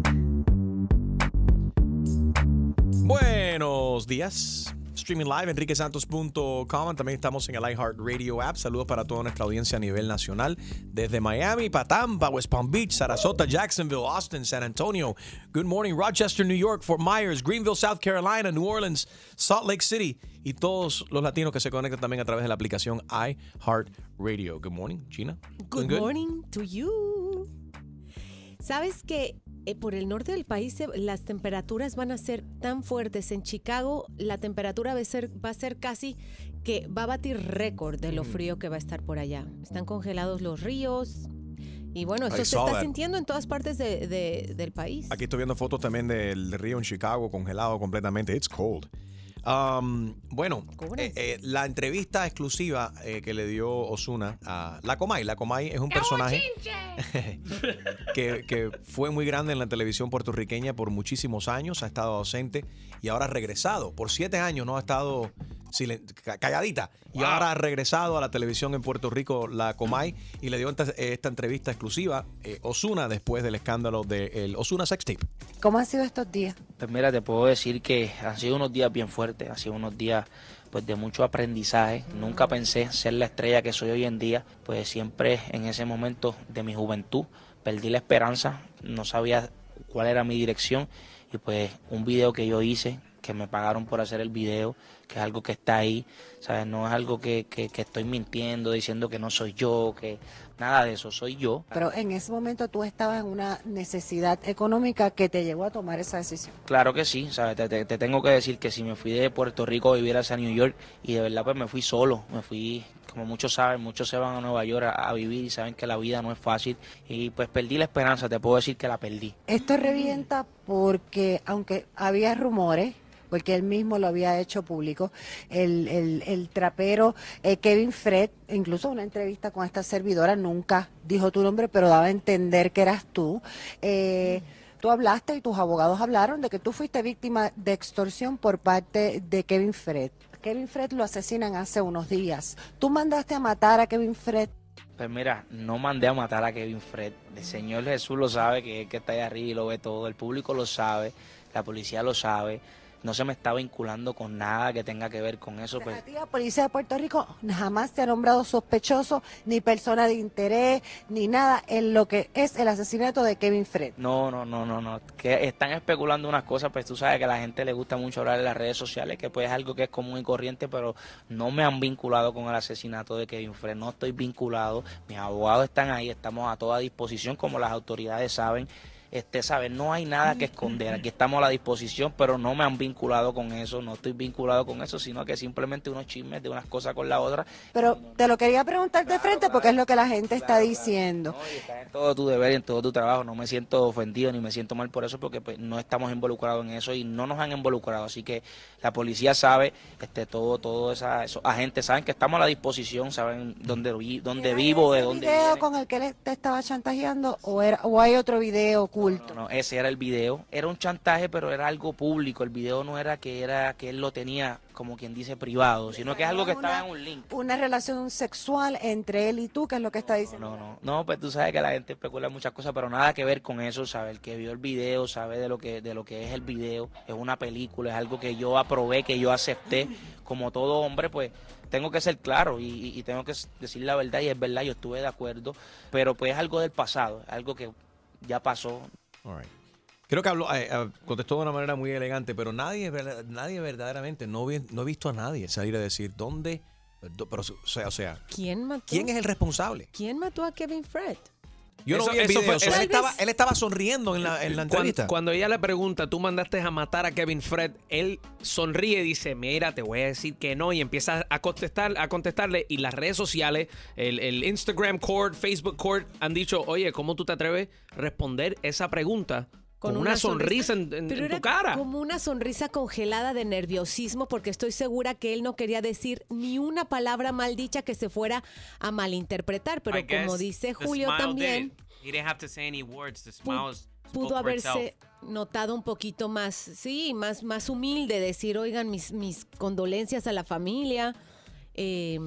Buenos días. Streaming live, enriquesantos.com. También estamos en el iHeartRadio app. Saludos para toda nuestra audiencia a nivel nacional. Desde Miami, para Tampa, West Palm Beach, Sarasota, Jacksonville, Austin, San Antonio. Good morning, Rochester, New York, Fort Myers, Greenville, South Carolina, New Orleans, Salt Lake City. Y todos los latinos que se conectan también a través de la aplicación iHeartRadio. Good morning, Gina. Good Doing morning to you. ¿Sabes que por el norte del país las temperaturas van a ser tan fuertes? En Chicago la temperatura va a ser, va a ser casi que va a batir récord de lo frío que va a estar por allá. Están congelados los ríos. Y bueno, I esto se está that. sintiendo en todas partes de- de- del país. Aquí estoy viendo fotos también del río en Chicago congelado completamente. It's cold. Um, bueno, eh, eh, la entrevista exclusiva eh, que le dio Osuna a La Comay. La Comay es un personaje que, que fue muy grande en la televisión puertorriqueña por muchísimos años, ha estado ausente y ahora ha regresado. Por siete años no ha estado calladita y ahora ha regresado a la televisión en Puerto Rico, La Comay, y le dio esta, esta entrevista exclusiva eh, Osuna después del escándalo del Osuna Sex Tape. ¿Cómo han sido estos días? Pues mira, te puedo decir que han sido unos días bien fuertes, han sido unos días pues de mucho aprendizaje. Nunca pensé ser la estrella que soy hoy en día, pues siempre en ese momento de mi juventud perdí la esperanza, no sabía cuál era mi dirección y pues un video que yo hice, que me pagaron por hacer el video, que es algo que está ahí, ¿sabes? No es algo que, que, que estoy mintiendo, diciendo que no soy yo, que nada de eso, soy yo. Pero en ese momento tú estabas en una necesidad económica que te llevó a tomar esa decisión. Claro que sí, ¿sabes? Te, te- te tengo que decir que si me fui de Puerto Rico a vivir hacia New York y de verdad pues me fui solo, me fui, como muchos saben, muchos se van a Nueva York a, a vivir y saben que la vida no es fácil y pues perdí la esperanza, te puedo decir que la perdí. Esto revienta porque, aunque había rumores, porque él mismo lo había hecho público, el, el- el trapero eh, Kevin Fred, incluso una entrevista con esta servidora, nunca dijo tu nombre, pero daba a entender que eras tú. Eh, Tú hablaste y tus abogados hablaron de que tú fuiste víctima de extorsión por parte de Kevin Fred. Kevin Fred lo asesinan hace unos días. ¿Tú mandaste a matar a Kevin Fred? Pues mira, no mandé a matar a Kevin Fred, el Señor Jesús lo sabe, que que está ahí arriba y lo ve todo, el público lo sabe, la policía lo sabe, no se me está vinculando con nada que tenga que ver con eso, pues la policía de Puerto Rico jamás te ha nombrado sospechoso, ni persona de interés, ni nada en lo que es el asesinato de Kevin Fred. No, no, no, no, no. Que están especulando unas cosas, pues tú sabes que a la gente le gusta mucho hablar en las redes sociales, que pues es algo que es común y corriente, pero no me han vinculado con el asesinato de Kevin Fred. No estoy vinculado. Mis abogados están ahí, estamos a toda disposición, como las autoridades saben. Este, saben, no hay nada que esconder. Aquí estamos a la disposición, pero no me han vinculado con eso, no estoy vinculado con eso, sino que simplemente unos chismes de unas cosas con la otra. Pero te lo quería preguntar de frente porque es lo que la gente está diciendo. en todo tu deber y en todo tu trabajo. No me siento ofendido ni me siento mal por eso porque pues, no estamos involucrados en eso y no nos han involucrado. Así que la policía sabe, este, todo, todo esa, esos agentes saben que estamos a la disposición, saben dónde, dónde vivo, de ¿Ese dónde video con el que te estaba chantajeando o, era, o hay otro video oculto? No, ese era el video. Era un chantaje, pero era algo público. El video no era que era que él lo tenía, como quien dice, privado, sino que es algo que estaba en un link. Una relación sexual entre él y tú, que es lo que está diciendo. No, no, no, pues tú sabes que la gente especula muchas cosas, pero nada que ver con eso, sabe, el que vio el video, sabe de lo que de lo que es el video, es una película, es algo que yo aprobé, que yo acepté, como todo hombre, pues tengo que ser claro y, y- tengo que decir la verdad y es verdad, yo estuve de acuerdo, pero pues es algo del pasado, algo que ya pasó. All right. Creo que habló, eh, eh, contestó de una manera muy elegante, pero nadie, nadie verdaderamente, no, vi- no he visto a nadie salir a decir dónde, do- pero, o sea, o sea, ¿Quién mató? ¿quién es el responsable? ¿Quién mató a Kevin Fred? Yo no vi el eso video, fue- él, estaba, él estaba sonriendo en la, en la Cuando, entrevista. cuando ella le pregunta, tú mandaste a matar a Kevin Fred, él sonríe y dice, mira, te voy a decir que no, y empieza a contestar, a contestarle, y las redes sociales, el, el Instagram Court, Facebook Court, han dicho, oye, ¿cómo tú te atreves a responder esa pregunta con, una, sonrisa, en, en- Pero en tu era cara? como una sonrisa congelada de nerviosismo porque estoy segura que él no quería decir ni una palabra maldicha que se fuera a malinterpretar, pero I como dice Julio también, did it. He didn't have to say any words. The smile spoke pudo haberse notado un poquito más, sí, más, más humilde, decir, oigan, mis, mis condolencias a la familia. eh,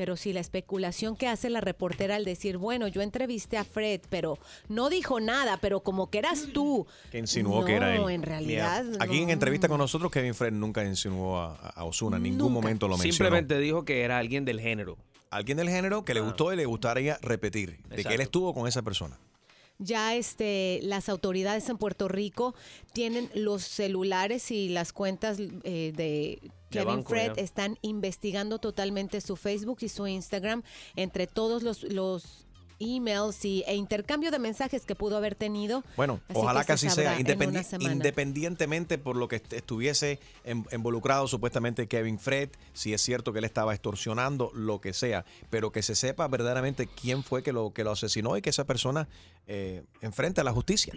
pero sí, la especulación que hace la reportera al decir, bueno, yo entrevisté a Fred, pero no dijo nada, pero como que eras tú. que insinuó que era él. No, en realidad, Mira, Aquí en entrevista con nosotros, Kevin Fred nunca insinuó a, a Osuna, en ningún momento lo mencionó. Simplemente dijo que era alguien del género. Alguien del género que le Ah. gustó y le gustaría repetir, de que él estuvo con esa persona. Ya este, las autoridades en Puerto Rico tienen los celulares y las cuentas eh, de Kevin banco, Fred ya. están investigando totalmente su Facebook y su Instagram entre todos los, los emails y, e intercambio de mensajes que pudo haber tenido. Bueno, Así ojalá que así sea, independi- independientemente por lo que est- estuviese en- involucrado supuestamente Kevin Fred, si es cierto que él estaba extorsionando, lo que sea, pero que se sepa verdaderamente quién fue que lo, que lo asesinó y que esa persona eh, enfrente a la justicia.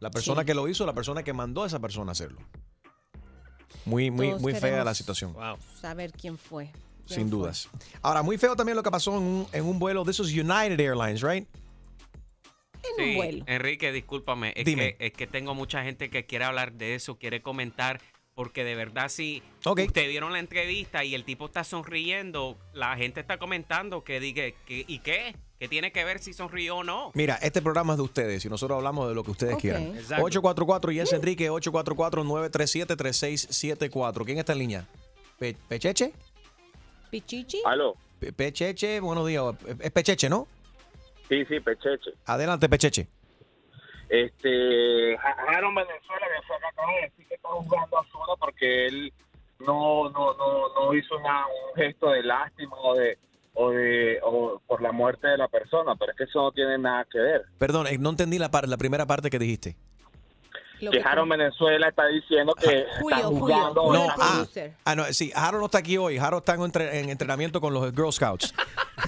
La persona Sí. que lo hizo, la persona que mandó a esa persona a hacerlo. Muy, muy, Todos muy fea la situación. Saber quién fue. Sin fue. dudas. Ahora, muy feo también lo que pasó en un, en un vuelo. This was United Airlines, right? Sí, Enrique, discúlpame, es Dime. que, es que tengo mucha gente que quiere hablar de eso, quiere comentar, porque de verdad si Ok. ustedes vieron la entrevista y el tipo está sonriendo, la gente está comentando que diga, que, ¿y qué? ¿Qué tiene que ver si sonrió o no? Mira, este programa es de ustedes y nosotros hablamos de lo que ustedes Ok. quieran. Exacto. 844 y es Enrique, 844-937-3674. ¿Quién está en línea? Pe- ¿Pecheche? ¿Pichichi? Aló. Pe- Pecheche, buenos días. Es Pecheche, ¿no? Sí, sí, Pecheche. Adelante, Pecheche. Este, Ja- Jaron Venezuela que fue acá acaba de decir que está juzgando a Zuna porque él no, no, no, no hizo una- un gesto de lástima o de o de o por la muerte de la persona, pero es que eso no tiene nada que ver. Perdón, eh, no entendí la, par- la primera parte que dijiste. Que Jaron Venezuela está diciendo que está juzgando No, a ah, ah, no, sí, Jaro no está aquí hoy. Jaro está en, entre- en entrenamiento con los Girl Scouts.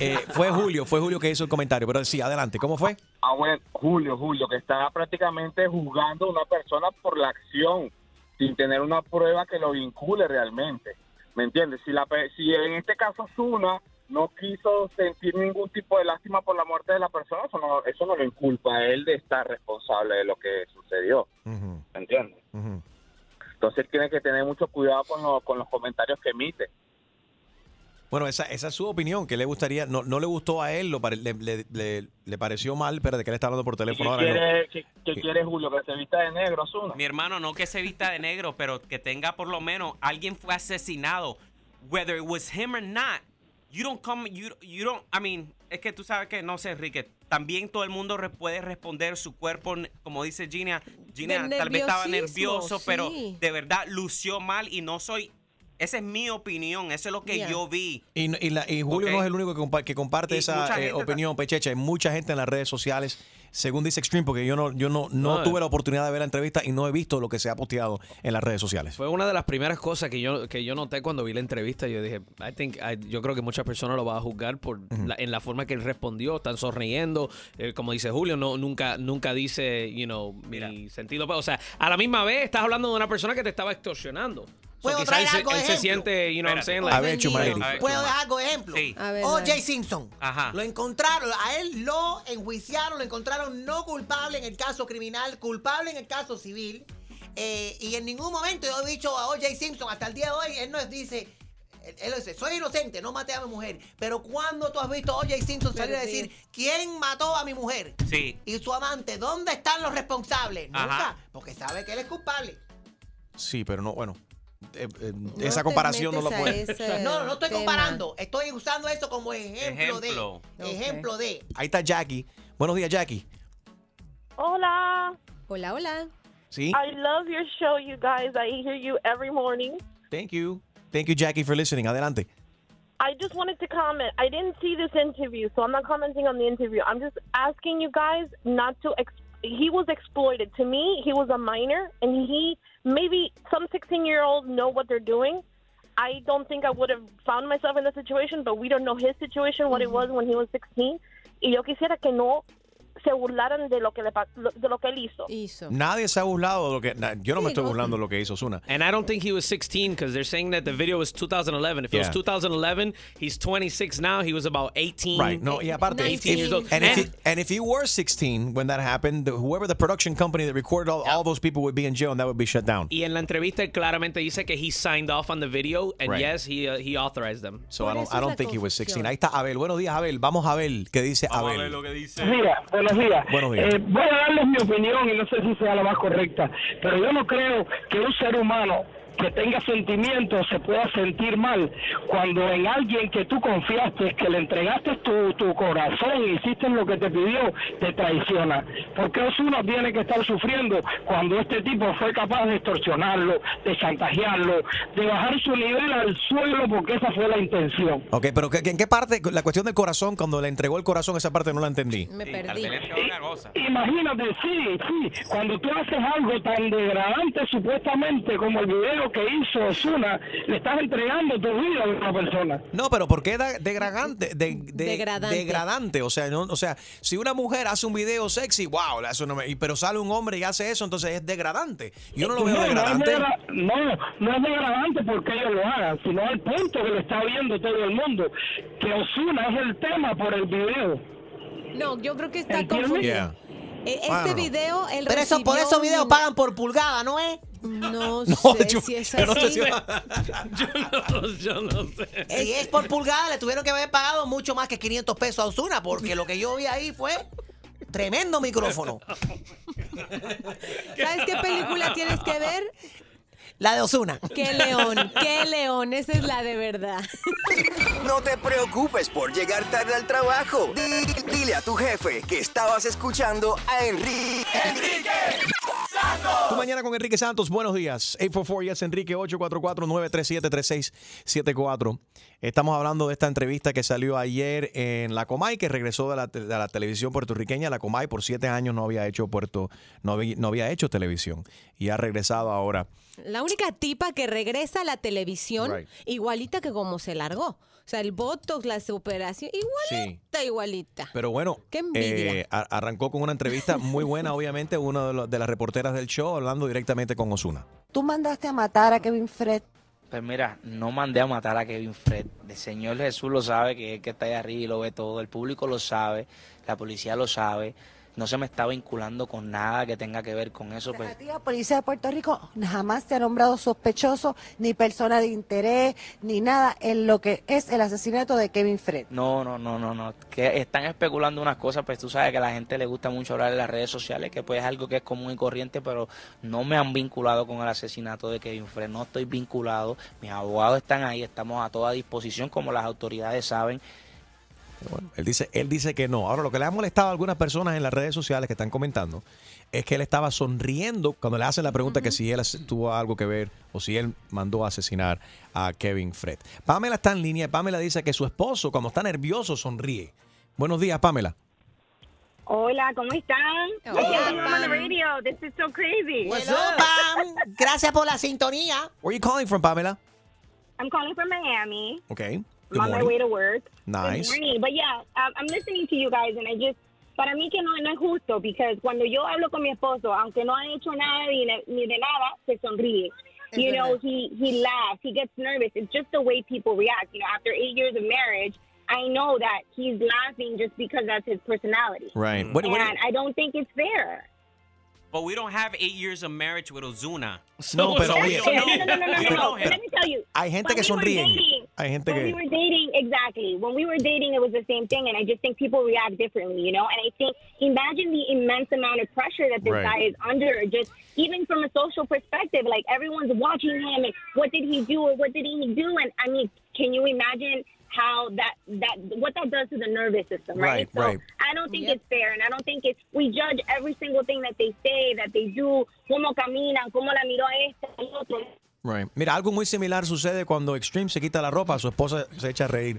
Eh, fue Julio, fue Julio que hizo el comentario. Pero sí, adelante, ¿cómo fue? Ah, bueno, Julio, Julio, que está prácticamente juzgando a una persona por la acción, sin tener una prueba que lo vincule realmente. ¿Me entiendes? Si, la, pe- si en este caso Zuna no quiso sentir ningún tipo de lástima por la muerte de la persona, eso no, eso no lo inculpa a él de estar responsable de lo que sucedió. ¿Me entiendes? Entonces tiene que tener mucho cuidado con, lo- con los comentarios que emite. Bueno, esa, esa es su opinión, que le gustaría, no, no le gustó a él, lo pare- le, le- le- le pareció mal, pero de que él está hablando por ¿Qué teléfono ahora. no. quiere, qué- qué quiere Julio? ¿Que se vista de negro, Zuna? Mi hermano, no que se vista de negro, pero que tenga por lo menos alguien fue asesinado, whether it was him or not. You don't come, you, you don't, I mean, es que tú sabes que, no sé, Enrique, también todo el mundo re- puede responder su cuerpo, como dice Gina, Gina tal vez estaba nervioso, pero de verdad lució mal y no soy, esa es mi opinión, eso es lo que Yeah. yo vi. Y, y la- y Julio no es el único que, compa- que comparte Y esa eh, opinión, Pechecha. Hay mucha gente en las redes sociales, según dice Extreme, porque yo no, yo no, no No, tuve la oportunidad de ver la entrevista y no he visto lo que se ha posteado en las redes sociales. Fue una de las primeras cosas que yo, que yo noté cuando vi la entrevista. Yo dije, I think, I- yo creo que muchas personas lo van a juzgar por la- en la forma que él respondió. Están sonriendo. Eh, como dice Julio, no, nunca, nunca dice, you know, mi sentido. O sea, a la misma vez estás hablando de una persona que te estaba extorsionando. Puedo quizás traer se- algo de él se ejemplo. siente, you know what I'm saying, like- A ver, Chumaleri. Puedo dejar algo de ejemplo. Sí. O.J. Simpson. Ajá. Lo encontraron, a él lo enjuiciaron, lo encontraron no culpable en el caso criminal, culpable en el caso civil. Eh, y en ningún momento yo he dicho a O.J. Simpson, hasta el día de hoy, él nos dice, él, dice, soy inocente, no maté a mi mujer. Pero cuando tú has visto a O.J. Simpson salir a decir, ¿quién mató a mi mujer? Sí. Y su amante, ¿dónde están los responsables? Ajá. Nunca, porque sabe que él es culpable. Sí, pero no, bueno. Eh, eh, No esa comparación no la puede. ese No, no estoy tema. comparando. Estoy usando eso como ejemplo, Ejemplo. de. Ejemplo de. Ahí está Jackie. Buenos días, Jackie. Hola. Hola, hola. Sí. I love your show, you guys. I hear you every morning. Thank you. Thank you, Jackie, for listening. Adelante. I just wanted to comment. I didn't see this interview, so I'm not commenting on the interview. I'm just asking you guys not to. He was exploited. To me, he was a minor, and he maybe some 16 year olds know what they're doing. I don't think I would have found myself in the situation, but we don't know his situation, what it mm-hmm. was when he was 16. Y yo quisiera que no se burlaran de lo que le de lo que él hizo. Nadie se ha burlado de lo que. na- Yo no me estoy burlando de lo que hizo Osuna. And I don't think he was 16 because they're saying that the video was 2011. If it was Yeah. 2011, he's 26 now. He was about 18. Right. No, y aparte, 18 years old. And, And- if he, and if you were 16 when that happened, the- whoever the production company that recorded all, all those people would be in jail and that would be shut down. y en la entrevista claramente dice que he signed off on the video and Right. yes, he uh, he authorized them. So I don't, I don't think he was 16. Ahí está Abel. Buenos días, Abel. Vamos a ver qué dice Abel. Buenos días, buenos días. Buenos días. Eh, voy a darles mi opinión y no sé si sea la más correcta, pero yo no creo que un ser humano que tenga sentimientos se pueda sentir mal cuando en alguien que tú confiaste, que le entregaste tu, tu corazón y hiciste lo que te pidió, te traiciona. Porque uno tiene que estar sufriendo cuando este tipo fue capaz de extorsionarlo, de chantajearlo, de bajar su nivel al suelo porque esa fue la intención. Ok, pero ¿qué- ¿en qué parte? La cuestión del corazón, cuando le entregó el corazón, esa parte no la entendí. Me perdí. Imagínate, sí, sí, cuando tú haces algo tan degradante supuestamente como el video que hizo Osuna, le estás entregando tu vida a una persona. No, pero ¿por qué da- degradante? De, de- Degradante. degradante. O sea, no, o sea, si una mujer hace un video sexy, wow, eso no me- y- pero sale un hombre y hace eso, entonces es degradante. Yo no lo veo No, degradante. degra- No, no es degradante porque ellos lo hagan, sino el punto que lo está viendo todo el mundo, que Osuna es el tema por el video. No, yo creo que está confundido. Yeah. E- Este video, él Pero eso, por esos videos un- pagan por pulgada, ¿no es? No, No, sé yo- si es yo no sé así. si- yo no sé. Si es por pulgada, le tuvieron que haber pagado mucho más que 500 pesos a Osuna, porque lo que yo vi ahí fue tremendo micrófono. ¿Sabes qué película tienes que ver? La de Osuna. ¡Qué león! ¡Qué león! Esa es la de verdad. No te preocupes por llegar tarde al trabajo. Di- Dile a tu jefe que estabas escuchando a Enrique. Tu mañana con Enrique Santos, buenos días. 844 yes Enrique 844-937-3674. Estamos hablando de esta entrevista que salió ayer en la Comay, que regresó de la, de la televisión puertorriqueña. La Comay por siete años no había hecho puerto, no había, no había hecho televisión y ha regresado ahora. La única tipa que regresa a la televisión, Right. igualita que como se largó. O sea, el Botox, la operación, igualita, igualita. Pero bueno, Qué eh, arrancó con una entrevista muy buena, obviamente, una de, los- de las reporteras del show hablando directamente con Osuna. Tú mandaste a matar a Kevin Fred. Pues mira, no mandé a matar a Kevin Fred. El Señor Jesús lo sabe, que es el que está ahí arriba y lo ve todo. El público lo sabe, la policía lo sabe. No se me está vinculando con nada que tenga que ver con eso. Pues, la policía de Puerto Rico jamás te ha nombrado sospechoso, ni persona de interés, ni nada en lo que es el asesinato de Kevin Fred. no, no, no, no, no. Que están especulando unas cosas, pues tú sabes que a la gente le gusta mucho hablar en las redes sociales, que pues es algo que es común y corriente, pero no me han vinculado con el asesinato de Kevin Fred. No estoy vinculado. Mis abogados están ahí, estamos a toda disposición, como las autoridades saben. Él dice, él dice que no. Ahora, lo que le ha molestado a algunas personas en las redes sociales que están comentando es que él estaba sonriendo cuando le hacen la pregunta que si él tuvo algo que ver o si él mandó a asesinar a Kevin Fred. Pamela está en línea. Pamela dice que su esposo, cuando está nervioso, sonríe. Buenos días, Pamela. Hola, ¿cómo están? Hola, radio. This is so crazy. What's up, Pam? Gracias por la sintonía. Where are you calling from, Pamela? I'm calling from Miami. Okay. I'm Good on my way to work. Nice. Good morning. But yeah, um, I'm listening to you guys and I just, para mí que no, no es justo, because cuando yo hablo con mi esposo, aunque no ha hecho nada ni, de- ni de nada, se sonríe. You Es know, verdad. he he laughs, he gets nervous. It's just the way people react. You know, after eight years of marriage, I know that he's laughing just because that's his personality. Right. What- what- and I don't think it's fair. But we don't have eight years of marriage with Ozuna. No, pero oye, no, no, no, no, no, We don't know him. Let me tell you. hay gente when que we were sonríen. dating- Hay gente when we were dating, exactly. When we were dating, it was the same thing, and I just think people react differently, you know. And I think, imagine the immense amount of pressure that this Right. guy is under, just even from a social perspective. Like everyone's watching him, and what did he do, or what did he do? And I mean, can you imagine how that that what that does to the nervous system, Right, right? so right. I don't think it's fair, and I don't think it's we judge every single thing that they say, that they do, cómo caminan, cómo la miró a este, al otro. Right. Mira, algo muy similar sucede cuando Extreme se quita la ropa, su esposa se echa a reír.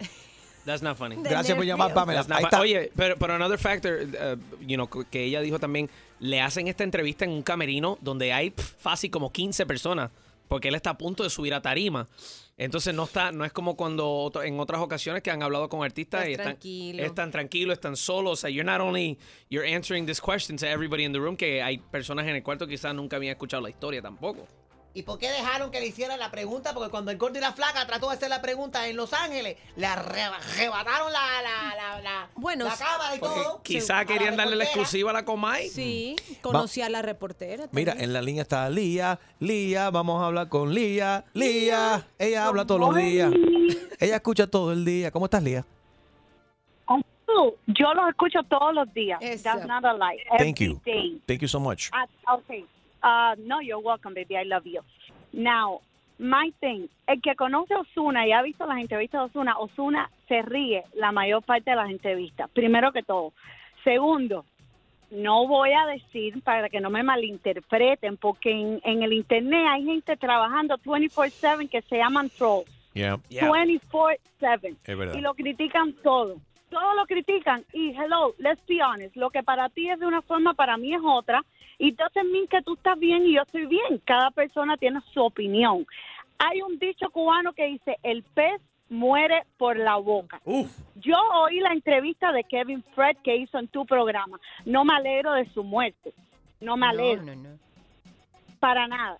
That's not funny. Gracias por llamar, Pamela. Oye, pero, pero another factor, uh, you know, que ella dijo también, le hacen esta entrevista en un camerino donde hay pf, fácil como 15 personas, porque él está a punto de subir a tarima. Entonces no está, no es como cuando otro- en otras ocasiones que han hablado con artistas y están tranquilo. están tranquilos, están solos. O sea, you're not only you're answering this question to everybody in the room, que hay personas en el cuarto que quizás nunca habían escuchado la historia tampoco. ¿Y por qué dejaron que le hicieran la pregunta? Porque cuando el gordo y la flaca trató de hacer la pregunta en Los Ángeles, le arreba- arrebataron la, la, la, la, Bueno, la cámara y todo. Quizás querían darle la exclusiva a la Comay. Sí, conocí a la reportera. Mira, en la línea está Lía. Lía, vamos a hablar con Lía. Lía, ella habla todos los días. Ella escucha todo el día. ¿Cómo estás, Lía? Oh, Yo los escucho todos los días. That's not a lie. Thank you. day. Thank you so much. Ah, okay. Uh, no, you're welcome, baby. I love you. Now, my thing, el que conoce a Osuna y ha visto las entrevistas de Osuna, Osuna se ríe la mayor parte de las entrevistas, primero que todo. Segundo, no voy a decir para que no me malinterpreten, porque en, en el internet hay gente trabajando 24/7 que se llaman trolls. Yeah. 24/7. Es verdad. Y lo critican todo. Todo lo critican. Y hello, let's be honest. Lo que para ti es de una forma, para mí es otra. Y doesn't mean que tú estás bien y yo estoy bien. Cada persona tiene su opinión. Hay un dicho cubano que dice, el pez muere por la boca. Yo oí la entrevista de Kevin Fred que hizo en tu programa. No me alegro de su muerte. No me alegro. Para nada.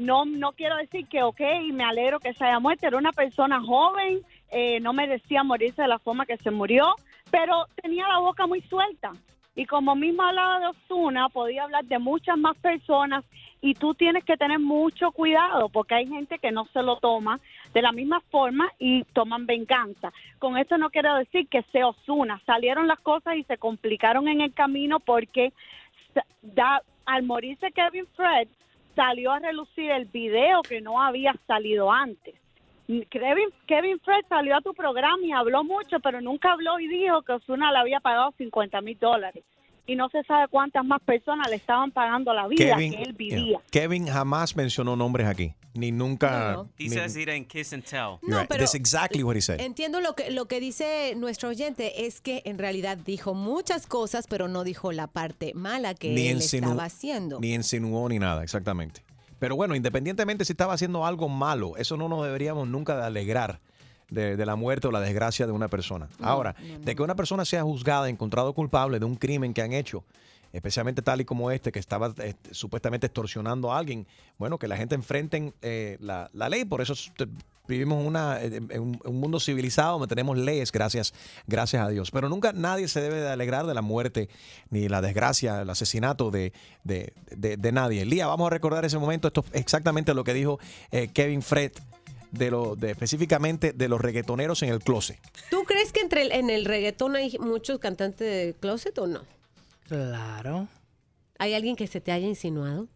No, no quiero decir que, ok, me alegro que se haya muerto. Era una persona joven, eh, no merecía morirse de la forma que se murió, pero tenía la boca muy suelta. Y como mismo hablaba de Osuna, podía hablar de muchas más personas y tú tienes que tener mucho cuidado porque hay gente que no se lo toma de la misma forma y toman venganza. Con esto no quiero decir que sea Osuna. Salieron las cosas y se complicaron en el camino porque al morirse Kevin Fred salió a relucir el video que no había salido antes. Kevin, Kevin Fred salió a tu programa y habló mucho, pero nunca habló y dijo que Osuna le había pagado 50 mil dólares. Y no se sabe cuántas más personas le estaban pagando la vida que él vivía. yeah. Kevin jamás mencionó nombres aquí. Ni nunca. He ni- says he didn't kiss and tell. Right. That's exactly what he said. Entiendo lo que, lo que dice nuestro oyente, es que en realidad dijo muchas cosas, pero no dijo la parte mala que Ni él insinu- estaba haciendo. Ni insinuó ni nada, exactamente. Pero bueno, independientemente si estaba haciendo algo malo, eso no nos deberíamos nunca de alegrar de, de la muerte o la desgracia de una persona. Ahora, de que una persona sea juzgada, encontrado culpable de un crimen que han hecho, especialmente tal y como este, que estaba eh, supuestamente extorsionando a alguien, bueno, que la gente enfrenten eh, la, la ley, por eso vivimos una, eh, en un, un mundo civilizado donde tenemos leyes, gracias, gracias a Dios. Pero nunca nadie se debe de alegrar de la muerte, ni la desgracia, el asesinato de, de, de- de nadie. Lía, vamos a recordar ese momento, esto es exactamente lo que dijo eh, Kevin Fred, de lo, de, específicamente de los reggaetoneros en el closet. ¿Tú crees que entre el- en el reggaetón hay muchos cantantes de closet o no? Claro. ¿Hay alguien que se te haya insinuado?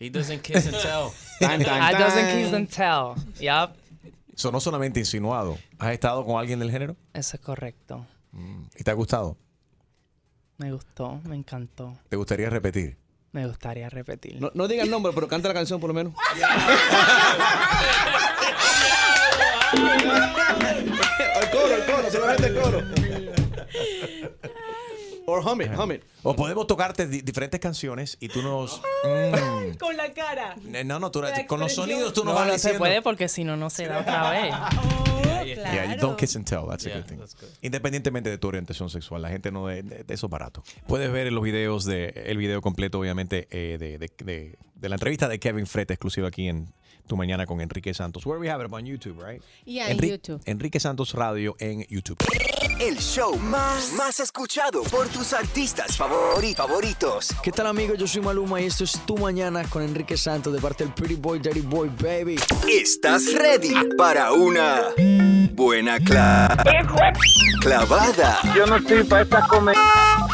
He doesn't kiss and tell. Tan, tan, I doesn't kiss and tell. Yup. Eso no solamente insinuado. ¿Has estado con alguien del género? Eso es correcto. ¿Y te ha gustado? Me gustó, me encantó. ¿Te gustaría repetir? Me gustaría repetir. No, no diga el nombre, pero canta la canción por lo menos. el coro, el coro, solamente el coro. Or hum it, hum it. O podemos tocarte di- diferentes canciones y tú nos... Mm. Con la cara. Eh, No, no, tú, La con los expresión. sonidos tú nos No, vas no se diciendo. puede porque si no, no se da otra vez. Yeah, you don't kiss and tell. That's a good thing. Independientemente de tu orientación sexual, la gente no de, de- de eso es barato. Puedes ver en los videos de el video completo, obviamente, eh, de, de- de de la entrevista de Kevin Fred exclusiva aquí en Tu Mañana con Enrique Santos. Where we have it on YouTube, right? Yeah, Enri- YouTube. Enrique Santos Radio en YouTube. El show más, más escuchado por tus artistas favori- favoritos. ¿Qué tal amigos? Yo soy Maluma y esto es Tu Mañana con Enrique Santos de parte del Pretty Boy, Dirty Boy, baby. ¿Estás ready para una buena cla- clavada? Yo no estoy para esta comedia.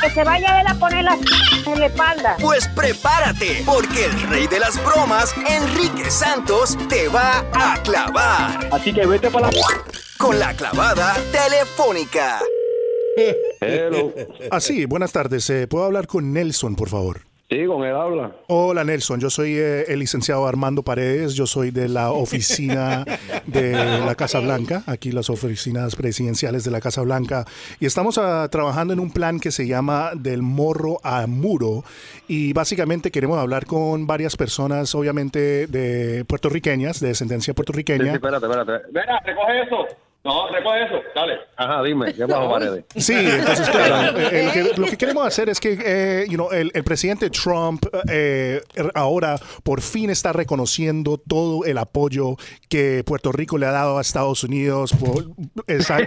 Que se vaya él a poner la en la espalda. Pues prepárate, porque el rey de las bromas, Enrique Santos, te va a clavar. Así que vete para la... Con la clavada telefónica. Hello. Ah, sí, buenas tardes. Eh, ¿Puedo hablar con Nelson, por favor? Sí, con él habla. Hola, Nelson. Yo soy eh, el licenciado Armando Paredes. Yo soy de la oficina de la Casa Blanca, aquí las oficinas presidenciales de la Casa Blanca. Y estamos ah, trabajando en un plan que se llama Del Morro a Muro. Y básicamente queremos hablar con varias personas, obviamente de puertorriqueñas, de descendencia Sí, sí, puertorriqueña. espérate, espérate. Mira, recoge eso. No, recoge eso. Dale. Ajá, dime. ¿Qué bajo paredes? Sí, entonces, claro, eh, eh, lo, que, lo que queremos hacer es que eh, you know, el, el presidente Trump eh, ahora por fin está reconociendo todo el apoyo que Puerto Rico le ha dado a Estados Unidos. Por, esa-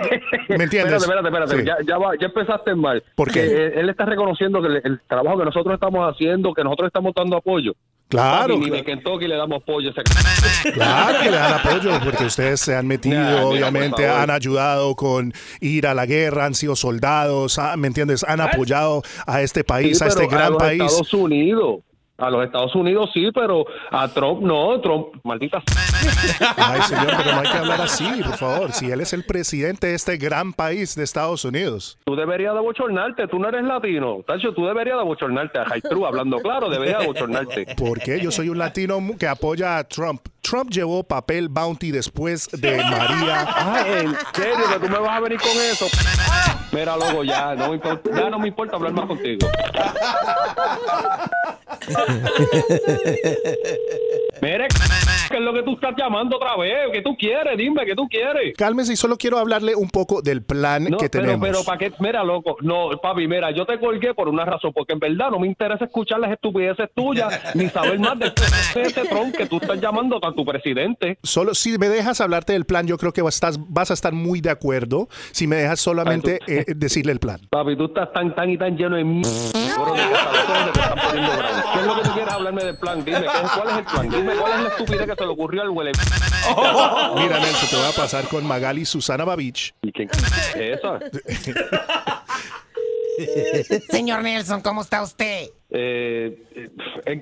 ¿Me entiendes? Espérate, espérate, espérate. Sí. Ya, ya, va- ya empezaste mal. ¿Por qué? Que, eh, él está reconociendo que el, el trabajo que nosotros estamos haciendo, que nosotros estamos dando apoyo. Claro, Papi, ni claro. de Kentucky le damos apoyo a ese... Claro que le dan apoyo porque ustedes se han metido, Nah, obviamente, han ayudado con ir a la guerra, han sido soldados, ah, ¿me entiendes? Han apoyado a este país, Sí, a este gran los país. Estados Unidos. A los Estados Unidos sí, pero a Trump no. Trump, maldita. Ay, señor, pero no hay que hablar así, por favor. Si él es el presidente de este gran país de Estados Unidos. Tú deberías de bochornarte, tú no eres latino. Tacho, tú deberías de bochornarte. High True, hablando claro, deberías de bochornarte. ¿Por qué? Yo soy un latino que apoya a Trump. Trump llevó papel bounty después de María. Ay, en serio, que tú me vas a venir con eso. Mira, loco, ya no me importa, ya no me importa hablar más contigo. Mire, ¿qué es lo que tú estás llamando otra vez? ¿Qué tú quieres? Dime, ¿qué tú quieres? Cálmese y solo quiero hablarle un poco del plan No, que pero, tenemos. pero, ¿para qué? Mira, loco, no, papi, mira, yo te colgué por una razón, porque en verdad no me interesa escuchar las estupideces tuyas, ni saber más de ese tron que tú estás llamando a tu presidente. Solo si me dejas hablarte del plan, yo creo que vas, estás- vas a estar muy de acuerdo. Si me dejas solamente eh, decirle el plan. Papi, tú estás tan, tan y tan lleno de m... bro, que hasta los ojos se te están poniendo bravos. ¿Qué es lo que tú quieres hablarme del plan? Dime, ¿qué es- ¿cuál es el plan? Dime, ¿cuál es la estupidez que se le ocurrió al huele? Mira, Nelson, te voy a pasar con Magali Susana Babich. ¿Y quién es esa? Señor Nelson, ¿cómo está usted? Eh, eh, ¿en-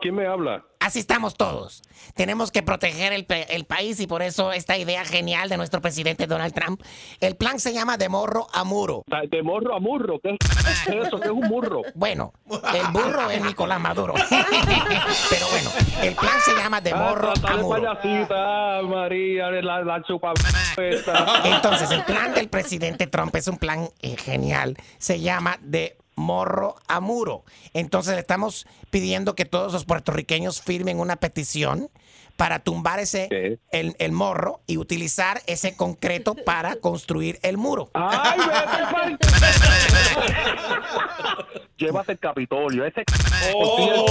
¿Quién me habla? Así estamos todos. Tenemos que proteger el, país y por eso esta idea genial de nuestro presidente Donald Trump. El plan se llama de morro a muro. De morro a murro, ¿qué es eso? ¿Qué es un burro? Bueno, el burro es Nicolás Maduro. Pero bueno, el plan se llama de morro Ah, a de muro. payasita, María, la, la chupa. Entonces, el plan del presidente Trump es un plan eh, genial. Se llama de morro a muro. Entonces, le estamos pidiendo que todos los puertorriqueños firmen una petición para tumbar ese el, el morro y utilizar ese concreto para construir el muro. ¡Ay, Llévate el Capitolio, ese Oh.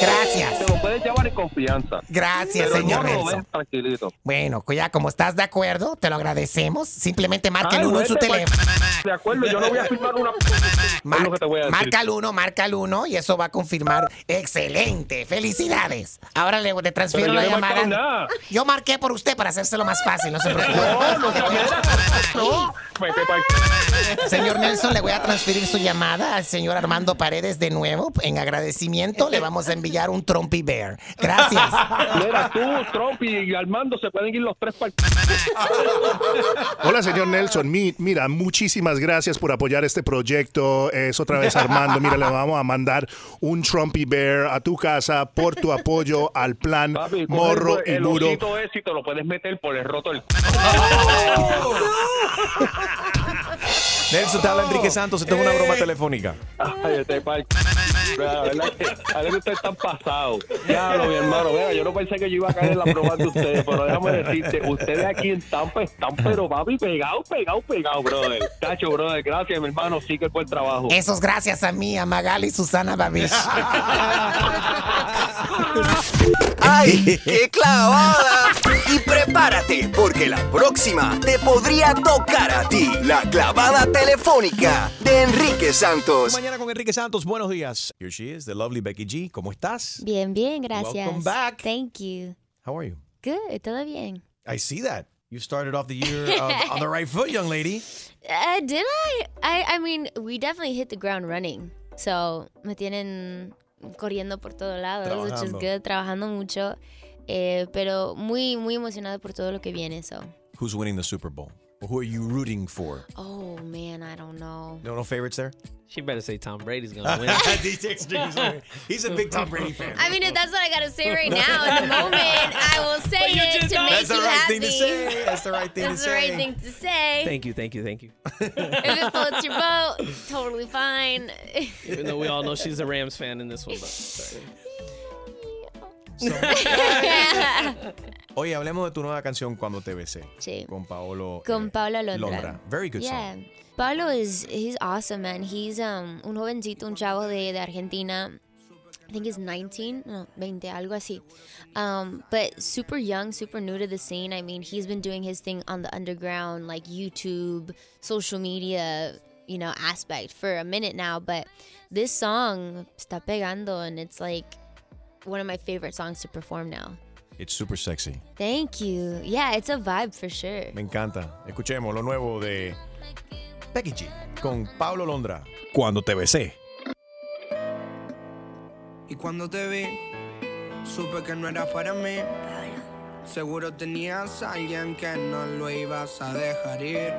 Gracias. Te lo puedes llevar en confianza. Gracias, Pero señor morro lo ves tranquilito. Bueno, pues ya como estás de acuerdo, te lo agradecemos. Simplemente marca el Ay, uno en su teléfono. pues, De acuerdo, yo no voy a firmar una... Es lo que te voy a decir. Marca el uno, marca el uno y eso va a confirmar. Excelente, felicidades. Ahora le, le transfiero Pero la no llamada. nada. Yo marqué por usted para hacérselo más fácil, no se preocupe. No, no, no. Señor Nelson, le voy a transferir su llamada al señor Armando Paredes de nuevo. En agradecimiento le vamos a enviar un Trumpy Bear. Gracias. Mira, tú, Trump y Armando se pueden ir los tres para Hola, señor Nelson. Mi- mira, muchísimas gracias por apoyar este proyecto. Es otra vez Armando. Mira, le vamos a mandar un Trumpy Bear a tu casa por tu apoyo al plan Papi, Morro el, y el Muro. osito ese y te lo puedes meter por el roto del... Nelson, te habla Enrique Santos. Esto es una broma telefónica. Ay, este pal... La verdad que a ver, ustedes están pasados. Diablo, mi hermano. Mira, yo no pensé que yo iba a caer en la prueba de ustedes, pero déjame decirte, ustedes aquí en Tampa están, pero papi, pegados, pegados, pegados, brother. Cacho, brother, gracias, mi hermano. Sí que el buen trabajo. Eso es gracias a mí, a Magali y Susana Babish. ¡Ay, qué clavada! Y prepárate, porque la próxima te podría tocar a ti. La clavada telefónica de Enrique Santos. Mañana con Enrique Santos, buenos días. Here she is, the lovely Becky G. ¿Cómo estás? Bien, bien, gracias. Welcome back. Thank you. How are you? Good, todo bien. I see that. You started off the year uh, on the right foot, young lady. Uh, did I? I? I mean, we definitely hit the ground running. So, me tienen corriendo por todos lados, which is Trabajando. good, trabajando mucho. Eh, pero muy, muy emocionado por todo lo que viene, so. Who's winning the Super Bowl? Or who are you rooting for? Oh, man, I don't know. No, no favorites there? She better say Tom Brady's gonna win. DJ Extremes. He's a big Tom Brady fan. I mean, if that's what I gotta say right now in the moment, I will say you it to don't. make That's the you right happy. thing to say. That's the right thing That's to the say. right thing to say. Thank you, thank you, thank you. if it floats your boat, totally fine. Even though we all know she's a Rams fan in this one, but sorry. Oye, hablemos de tu nueva canción Cuando te besé. Sí. Con Paolo Con eh, Pablo Londra. Londra. Very good yeah. song. Pablo is he's awesome, man. He's um un jovencito, un chavo de, de Argentina. I think he's 19, no, 20, algo así. Um, but super young, super new to the scene. I mean, he's been doing his thing on the underground, like YouTube, social media, you know, aspect for a minute now. But this song está pegando, and it's like one of my favorite songs to perform now. It's super sexy. Thank you. Yeah, it's a vibe for sure. Me encanta. Escuchemos lo nuevo de Becky G con Pablo Londra. Cuando te besé. Y cuando te vi, supe que no eras para mí. Seguro tenías a alguien que no lo ibas a dejar ir.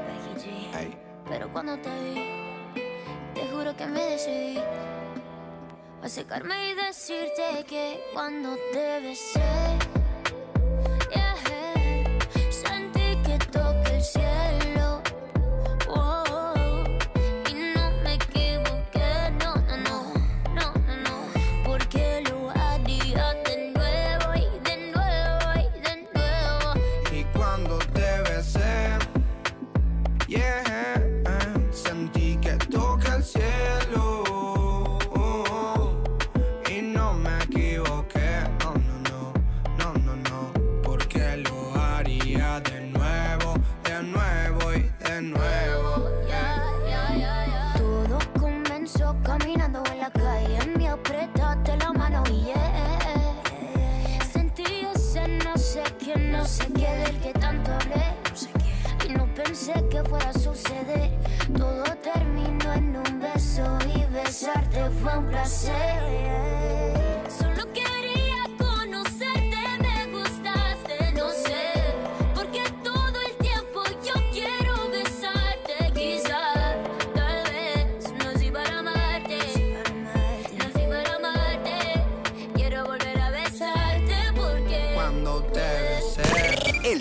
Ey. Pero cuando te vi, te juro que me decidí a secarme y decirte que cuando te besé, besarte fue un placer.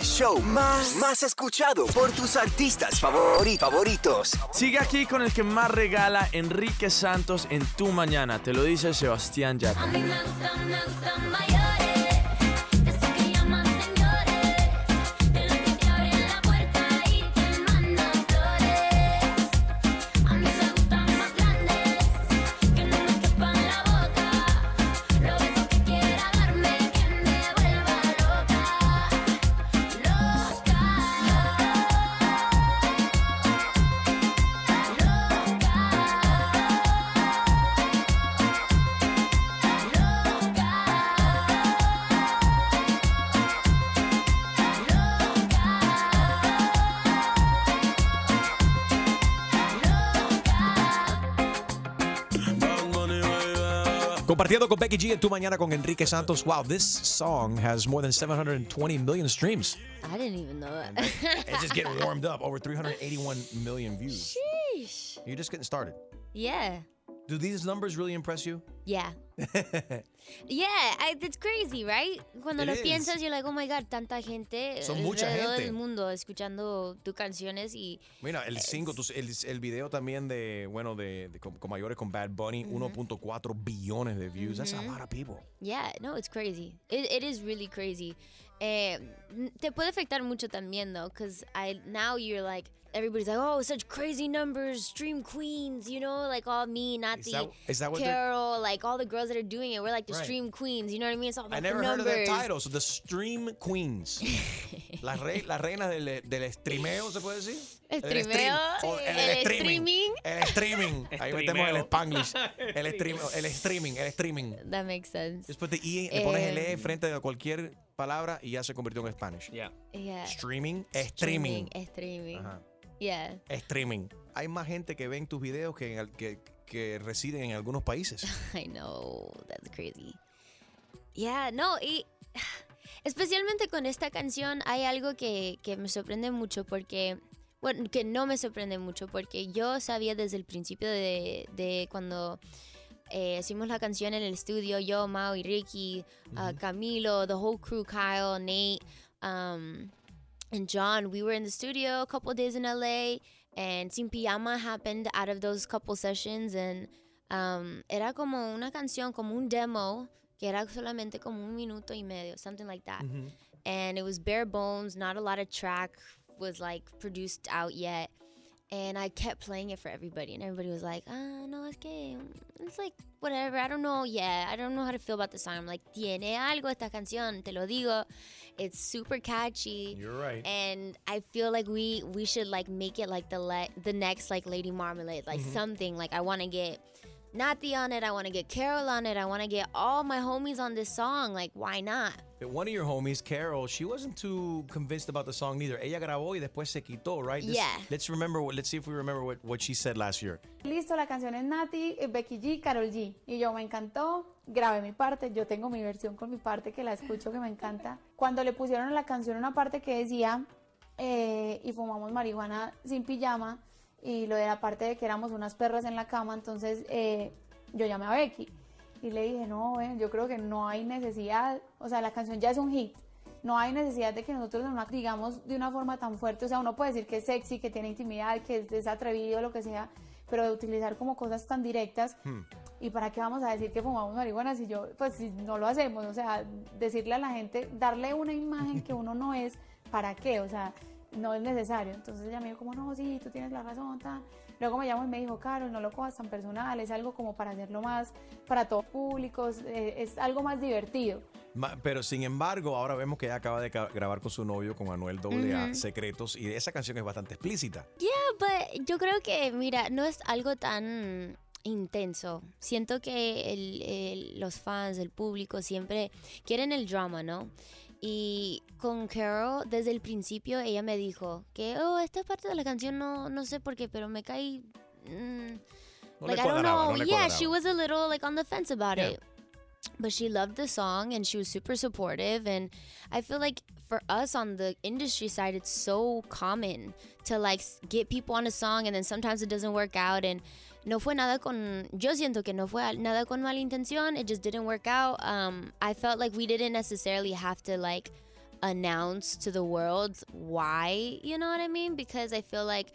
Show más, más escuchado por tus artistas favori- favoritos. Sigue aquí con el que más regala Enrique Santos en tu mañana. Te lo dice Sebastián Yatra. Con Becky G en tu mañana con Enrique Santos. Wow, this song has more than 720 million streams. I didn't even know that. It's just getting warmed up. Over 381 million views. Sheesh. You're just getting started. Yeah. Do these numbers really impress you? Yeah. Yeah, I, it's crazy, right? Cuando It lo is. piensas, you're like, oh my god, tanta gente Son mucha gente. del mundo escuchando tus canciones y Mira, el single, tus- el, el video también de, bueno, de, de con, con mayores con Bad Bunny, 1.4 billones de views. That's a lot of people. yeah, no, it's crazy. It, it is really crazy. Eh, te puede afectar mucho también, though, because I now you're like, everybody's like, oh, such crazy numbers, stream queens, you know, like all me, not Is the that- is that what Carol, like all the girls that are doing it. We're like the Right. stream queens, you know what I mean? It's all about I never heard of that title. So the Stream Queens. Las re- las reinas del, del streameo, ¿se puede decir? El Streameo, stream- o el streaming. streaming. El streaming. Ahí metemos el spanglish. El, stream, el streaming. El streaming. That makes sense. Después de I, le pones el E Em. frente a cualquier palabra y ya se convirtió en Spanish. Yeah. Streaming, streaming. Streaming. Ajá. Yeah. Streaming. Hay más gente que ve en tus videos que, en el- que, que residen en algunos países. I know, that's crazy. Yeah, no, y especialmente con esta canción hay algo que, que me sorprende mucho porque, bueno, que no me sorprende mucho porque yo sabía desde el principio de, de cuando eh, hicimos la canción en el estudio, yo, Mao y Ricky, uh, Camilo, the whole crew, Kyle, Nate, um, and John, we were in the studio a couple of days in LA, and Sin Pijama happened out of those couple sessions, and um, era como una canción, como un demo, que era solamente como un minuto y medio, something like that. And it was bare bones, not a lot of track was like produced out yet. And I kept playing it for everybody, and everybody was like, ah, no, es que it's like whatever. I don't know. Yeah, I don't know how to feel about the song. I'm like, tiene algo esta canción, te lo digo. It's super catchy. You're right. And I feel like we we should like make it like the le- the next like Lady Marmalade, like Mhm. something like I want to get Nati on it. I want to get Carol on it. I want to get all my homies on this song. Like, why not? But one of your homies, Carol, she wasn't too convinced about the song neither. Ella grabó y después se quitó, right? This- Yeah. Let's remember. what- Let's see if we remember what, what she said last year. Listo, la canción es Nati, eh, Becky G, Carol G. Y yo me encantó, grabé mi parte, yo tengo mi versión con mi parte que la escucho que me encanta. Cuando le pusieron a la canción una parte que decía, eh, y fumamos marihuana sin pijama, y lo de la parte de que éramos unas perras en la cama, entonces eh, yo llamé a Becky y le dije, no, yo creo que no hay necesidad, o sea, la canción ya es un hit. No hay necesidad de que nosotros nos digamos de una forma tan fuerte. O sea, uno puede decir que es sexy, que tiene intimidad, que es- atrevido, lo que sea, pero de utilizar como cosas tan directas. ¿Y para qué vamos a decir que fumamos marihuana si yo, pues si no lo hacemos? O sea, decirle a la gente, darle una imagen que uno no es, ¿para qué? O sea, no es necesario. Entonces ella me dijo como, no, sí, tú tienes la razón, tal. Luego me llamó y me dijo, Carol, no lo cojas tan personal, es algo como para hacerlo más para todos públicos, eh, es algo más divertido. Ma- Pero sin embargo, ahora vemos que ella acaba de grabar con su novio, con Anuel AA, Ujú. Secretos, y esa canción es bastante explícita. Yeah, but yo creo que, mira, no es algo tan intenso. Siento que el- el- los fans, el público siempre quieren el drama, ¿no? Y con Carol, desde el principio, ella me dijo que, oh, esta parte de la canción no, no sé por qué, pero me cae... mm, No like, I don't know. no yeah, she was a little like on the fence about Yeah. it. But she loved the song and she was super supportive. And I feel like for us on the industry side, it's so common to like get people on a song and then sometimes it doesn't work out. And no fue nada con, yo siento que no fue nada con mala intención. It just didn't work out. Um, I felt like we didn't necessarily have to like announce to the world why, you know what I mean? Because I feel like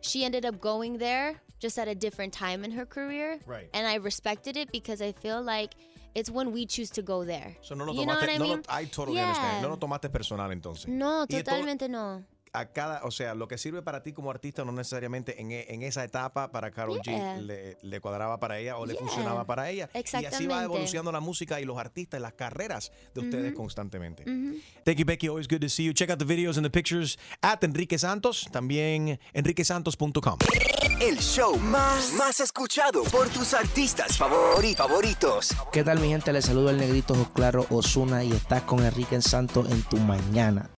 she ended up going there just at a different time in her career. Right. And I respected it because I feel like it's when we choose to go there. So no lo You know tomaste, what I no lo-? I totally Yeah. understand. No lo tomaste personal entonces. No, totalmente no. A cada, o sea, lo que sirve para ti como artista no necesariamente en, e- en esa etapa para Carol Yeah. G le, le cuadraba para ella o le Yeah. funcionaba para ella. Y así va Exactamente. evolucionando la música y los artistas, las carreras de ustedes Ujú. constantemente. Ujú. Thank you, Becky. Always good to see you. Check out the videos and the pictures at Enrique Santos. También enriquesantos.com. El show más, más escuchado por tus artistas favori- favoritos. ¿Qué tal mi gente? Les saludo el negrito Claro Osuna y estás con Enrique Santos en tu mañana.